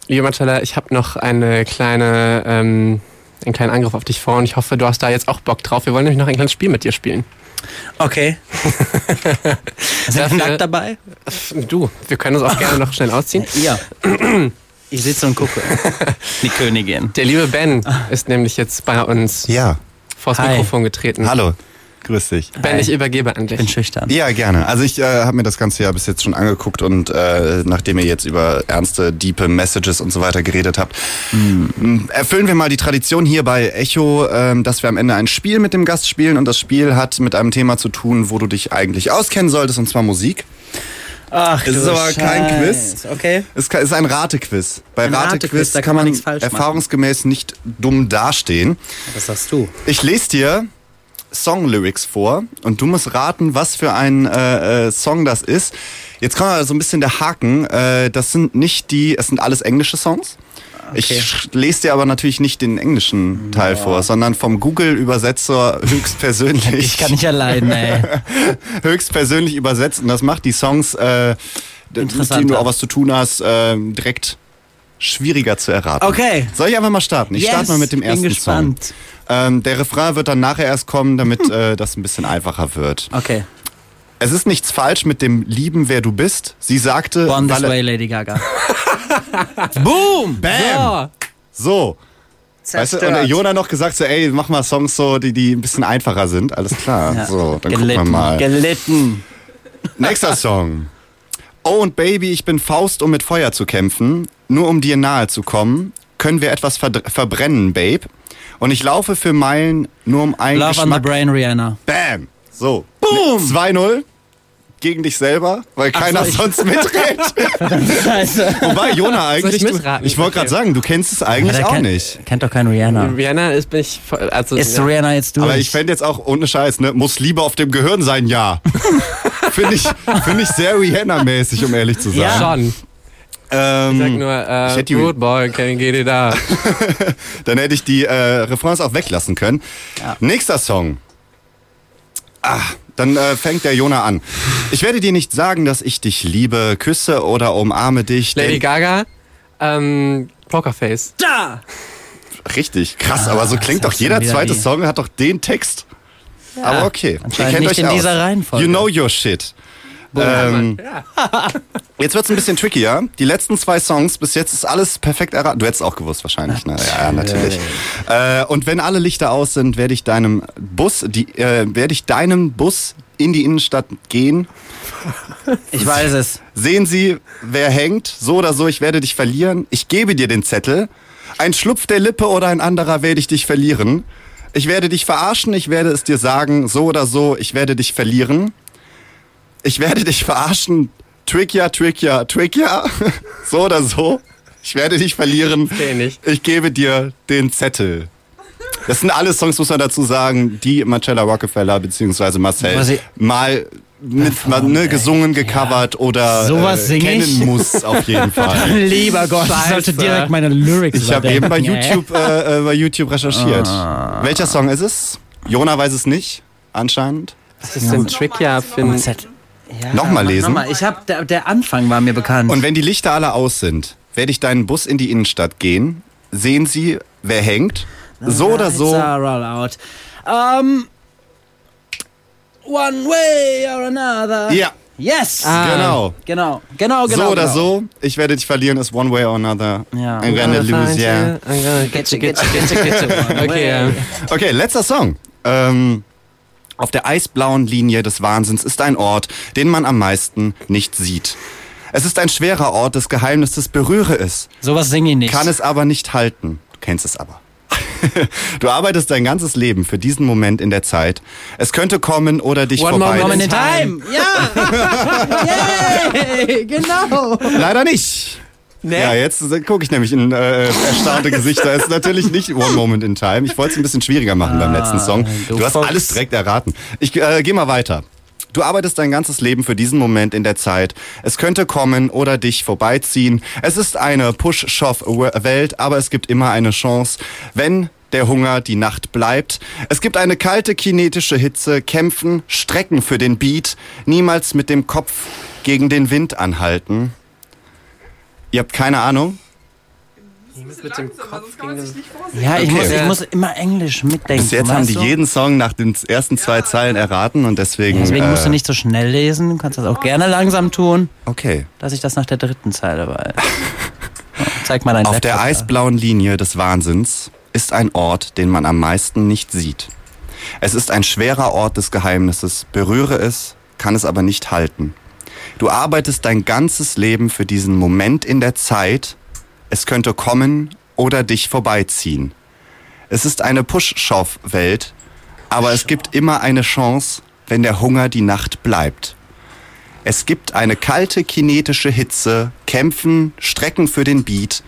liebe Marcella, ich habe noch eine kleine, ähm, einen kleinen Angriff auf dich vor und ich hoffe, du hast da jetzt auch Bock drauf. Wir wollen nämlich noch ein kleines Spiel mit dir spielen. Okay. (laughs) Sind wir Dafür- nackt dabei? Du, wir können uns auch gerne noch schnell ausziehen. Ja. Ich sitze und gucke. (laughs) Die Königin. Der liebe Ben ist nämlich jetzt bei uns Ja, vors Hi. Mikrofon getreten. hallo. Grüß dich. Ben, Hi. ich übergebe an Ich bin dich. schüchtern. Ja, gerne. Also ich äh, habe mir das Ganze ja bis jetzt schon angeguckt und äh, nachdem ihr jetzt über ernste, diepe Messages und so weiter geredet habt, m, erfüllen wir mal die Tradition hier bei Echo, ähm, dass wir am Ende ein Spiel mit dem Gast spielen und das Spiel hat mit einem Thema zu tun, wo du dich eigentlich auskennen solltest, und zwar Musik. Ach, Es ist aber kein Scheiß. Quiz. Okay. Es ist ein Ratequiz. Bei Ein Ratequiz, da kann man nichts falsch machen. erfahrungsgemäß nicht dumm dastehen. Was sagst du? Ich lese dir Songlyrics vor und du musst raten, was für ein äh, äh, Song das ist. Jetzt kommt aber so ein bisschen der Haken. Äh, das sind nicht die, es sind alles englische Songs. Ich sch- lese dir aber natürlich nicht den englischen Teil vor, sondern vom Google-Übersetzer höchstpersönlich. Ich kann nicht allein, ey. (laughs) höchstpersönlich übersetzt und das macht die Songs, äh, mit denen du auch was zu tun hast, äh, direkt schwieriger zu erraten. Okay. Soll ich einfach mal starten? Ich Yes, starte mal mit dem bin ersten gespannt. Song. Ähm, der Refrain wird dann nachher erst kommen, damit (laughs) äh, das ein bisschen einfacher wird. Okay. Es ist nichts falsch mit dem Lieben, wer du bist. Sie sagte, Born this way, Lady Gaga. (laughs) Boom! Bam! So. Weißt du, und der Jona noch gesagt so, ey, mach mal Songs so, die, die ein bisschen einfacher sind. Alles klar. Ja. So, dann Gelitten. gucken wir mal. Gelitten. Nächster Song. Oh und Baby, ich bin Faust, um mit Feuer zu kämpfen. Nur um dir nahe zu kommen, können wir etwas verdr- verbrennen, Babe. Und ich laufe für Meilen nur um ein Love on the Geschmack. brain, Rihanna. Bam. So. Boom. 2-0 gegen dich selber, weil keiner so, ich- sonst mitredet. (laughs) Scheiße. Wobei, Jona, eigentlich. ich du- mitraten? ich wollte gerade sagen, du kennst es eigentlich auch kennt, nicht. Kennt doch kein Rihanna. Rihanna ist bin ich voll- also Ist ja. Rihanna jetzt durch? Aber ich fände jetzt auch, ohne Scheiß, ne, muss Liebe auf dem Gehirn sein, ja. (laughs) Finde ich, find ich sehr Rihanna-mäßig, um ehrlich zu sein. Ja. schon. Ähm, Ich sag nur, ich äh, die- Good Boy, can get it up. (laughs) Dann hätte ich die äh, Refrains auch weglassen können. Nächster Song. Ah, dann äh, fängt der Jona an. Ich werde dir nicht sagen, dass ich dich liebe, küsse oder umarme dich. Lady Gaga, ähm, Pokerface. da! Richtig, krass, aber so klingt doch jeder zweite wie- Song, hat doch den Text. aber okay, anscheinend nicht in aus. dieser Reihenfolge. You know your shit. Ähm, (laughs) jetzt wird's ein bisschen trickier. Die letzten zwei Songs, bis jetzt ist alles perfekt erraten. Du hättest auch gewusst wahrscheinlich, ne? Ja, ja, natürlich. Äh, und wenn alle Lichter aus sind, werde ich deinem Bus, die, äh, werde ich deinem Bus in die Innenstadt gehen. Ich weiß es. Sehen Sie, wer hängt, so oder so, ich werde dich verlieren. Ich gebe dir den Zettel. Ein Schlupf der Lippe oder ein anderer werde ich dich verlieren. Ich werde dich verarschen, ich werde es dir sagen, so oder so, ich werde dich verlieren. Ich werde dich verarschen, trick ja, trick ja, trick ja, (laughs) so oder so. Ich werde dich verlieren. Ich. Ich gebe dir den Zettel. Das sind alle Songs, muss man dazu sagen, die Marcella Rockefeller bzw. Marcel Was mal mit, mal, ne, gesungen, gecovert oder Sowas sing kennen ich? muss auf jeden (laughs) Fall. Lieber Gott, ich sollte direkt meine Lyrics Ich habe eben bei. YouTube, äh, äh, bei YouTube recherchiert. Welcher Song ist es? Jona weiß es nicht, anscheinend. Das ist ein Trick, ja, Finn. Z- Ja, Nochmal lesen? Nochmal. Ich hab, der, der Anfang war mir bekannt. Und wenn die Lichter alle aus sind, werde ich deinen Bus in die Innenstadt gehen. Sehen Sie, wer hängt. So oder so. rollout. Um, one way or another. Ja, Yes. genau. Genau, genau, genau. so oder genau. so, ich werde dich verlieren, ist one way or another. Ja. I'm gonna lose, yeah. Get you, get you, get you, get you. Okay, letzter Song. Ähm, auf der eisblauen Linie des Wahnsinns ist ein Ort, den man am meisten nicht sieht. Es ist ein schwerer Ort des Geheimnisses, berühre es, Sowas singe ich nicht. kann es aber nicht halten. Du kennst es aber. (laughs) Du arbeitest dein ganzes Leben für diesen Moment in der Zeit. Es könnte kommen oder dich One more vorbei. Moment in Time. time. Ja. (laughs) Yay, genau. Leider nicht. Ja, jetzt gucke ich nämlich in äh, erstaunte (laughs) Gesichter. Es ist natürlich nicht One Moment in Time. Ich wollte es ein bisschen schwieriger machen beim letzten Song. du Du hast Fuchs. alles direkt erraten. Ich äh, gehe mal weiter. Du arbeitest dein ganzes Leben für diesen Moment in der Zeit. Es könnte kommen oder dich vorbeiziehen. Es ist eine Push-Shove-Welt, aber es gibt immer eine Chance, wenn der Hunger die Nacht bleibt. Es gibt eine kalte kinetische Hitze, kämpfen, strecken für den Beat, niemals mit dem Kopf gegen den Wind anhalten. Ihr habt keine Ahnung? Mit dem Kopf gegen Ja, ich, Okay. muss, ich muss immer Englisch mitdenken. Bis jetzt haben die du? jeden Song nach den ersten zwei Zeilen erraten und deswegen. Deswegen musst du äh, nicht so schnell lesen. Du kannst das auch gerne langsam tun, Okay. dass ich das nach der dritten Zeile weiß. (laughs) Zeig mal dein Auf der Laptop da. eisblauen Linie des Wahnsinns ist ein Ort, den man am meisten nicht sieht. Es ist ein schwerer Ort des Geheimnisses. Berühre es, kann es aber nicht halten. Du arbeitest dein ganzes Leben für diesen Moment in der Zeit. Es könnte kommen oder dich vorbeiziehen. Es ist eine Push-Shove-Welt, aber es gibt immer eine Chance, wenn der Hunger die Nacht bleibt. Es gibt eine kalte kinetische Hitze, Kämpfen, Strecken für den Beat,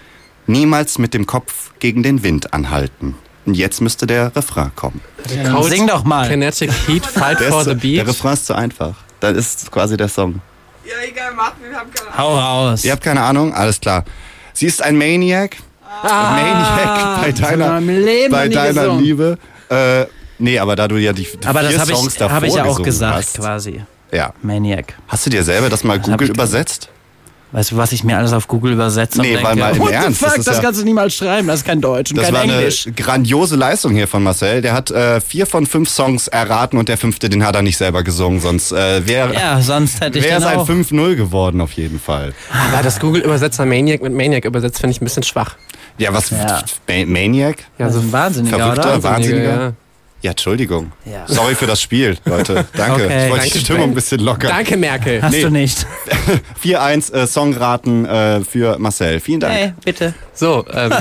niemals mit dem Kopf gegen den Wind anhalten. Und jetzt müsste der Refrain kommen. Dann sing doch mal. Kinetic Heat, Fight Der, for the zu- der Beat. Refrain ist zu einfach. Das ist quasi der Song. Ja, egal, Martin, wir haben keine Hau raus. Ihr habt keine Ahnung? Alles klar. Sie ist ein Maniac. Maniac bei deiner, Leben bei deiner. Liebe. Äh, nee, aber da du ja die, die Aber vier das habe Songs ich, davor hab ich ja auch gesagt, hast. quasi. Ja. Maniac. Hast du dir selber das mal hab Google übersetzt? Weißt du, was ich mir alles auf Google übersetze? Nee, weil mal im What Ernst, the das fuck, ist das, ja- kannst du niemals schreiben. Das ist kein Deutsch und Das kein war Englisch. eine grandiose Leistung hier von Marcel. Der hat äh, vier von fünf Songs erraten und der fünfte, den hat er nicht selber gesungen. Sonst äh, wäre Ja, sonst hätte ich wär den es ein auch. 5-0 geworden auf jeden Fall. Aber das Google-Übersetzer Maniac mit Maniac übersetzt, finde ich ein bisschen schwach. Ja, was? Ja. Ma- Maniac? Ja, Das so ein Wahnsinniger, Verrückter oder? Wahnsinniger? Ja. Ja, Entschuldigung. Ja. Sorry für das Spiel, Leute. Danke. Okay. ich wollte die Danke. Stimmung ein bisschen lockern. Danke, Merkel. Hast Nee. du nicht. (laughs) 4-1 äh, Songraten äh, für Marcel. Vielen Dank. Hey, bitte. So, ähm,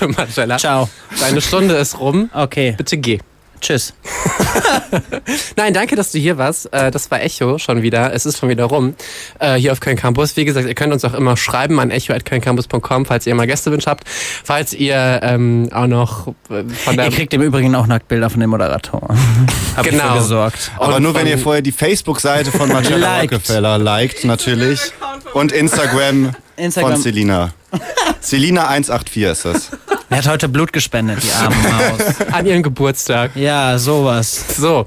(laughs) Marcella, Ciao. deine Stunde ist rum. Okay, Bitte geh. Tschüss. (laughs) Nein, danke, dass du hier warst. Äh, Das war Echo schon wieder. Es ist schon wieder rum. Äh, Hier auf Köln Campus. Wie gesagt, ihr könnt uns auch immer schreiben an echo.kölncampus.com, falls ihr mal Gästewünsche habt. Falls ihr ähm, auch noch äh, von der... Ihr kriegt im Übrigen auch Nacktbilder von dem Moderator. (laughs) Hab ich Genau. für gesorgt. Aber Und nur wenn ihr vorher die Facebook-Seite von Marcella. (laughs) Rockefeller liked, natürlich. Und Instagram, Instagram. von Selina. Selina 184 ist das. Er hat heute Blut gespendet, die arme Maus. (laughs) an ihren Geburtstag. Ja, sowas. So,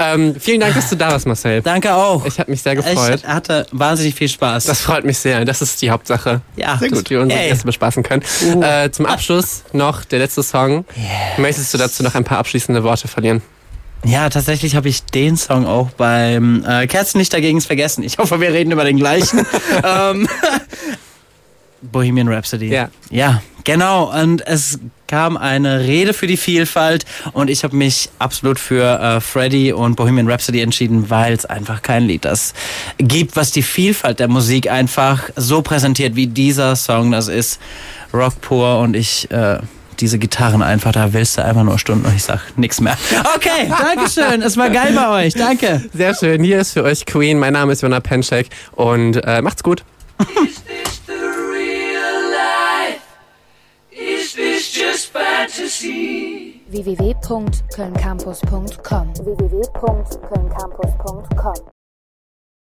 ähm, vielen Dank, dass du da warst, Marcel. Danke auch. Ich habe mich sehr gefreut. Ich hatte wahnsinnig viel Spaß. Das freut mich sehr. Das ist die Hauptsache. ja, dass wir unsere Ey. Gäste bespaßen können. Äh, zum Abschluss noch der letzte Song. Möchtest du dazu noch ein paar abschließende Worte verlieren? Ja, tatsächlich habe ich den Song auch beim äh, Kerzenlicht dagegen's vergessen. Ich hoffe, wir reden über den gleichen. (laughs) ähm, Bohemian Rhapsody. Ja. Ja, genau. Und es kam eine Rede für die Vielfalt und ich habe mich absolut für äh, Freddie und Bohemian Rhapsody entschieden, weil es einfach kein Lied das gibt, was die Vielfalt der Musik einfach so präsentiert, wie dieser Song das ist. Rock pur und ich... Äh, diese Gitarren einfach, da willst du einfach nur Stunden und ich sag nix mehr. Okay, (laughs) Dankeschön. Es war geil bei euch. Danke. Sehr schön. Hier ist für euch Queen. Mein Name ist Jona Penschek und äh, macht's gut. (laughs) www.kölncampus.com www.kölncampus.com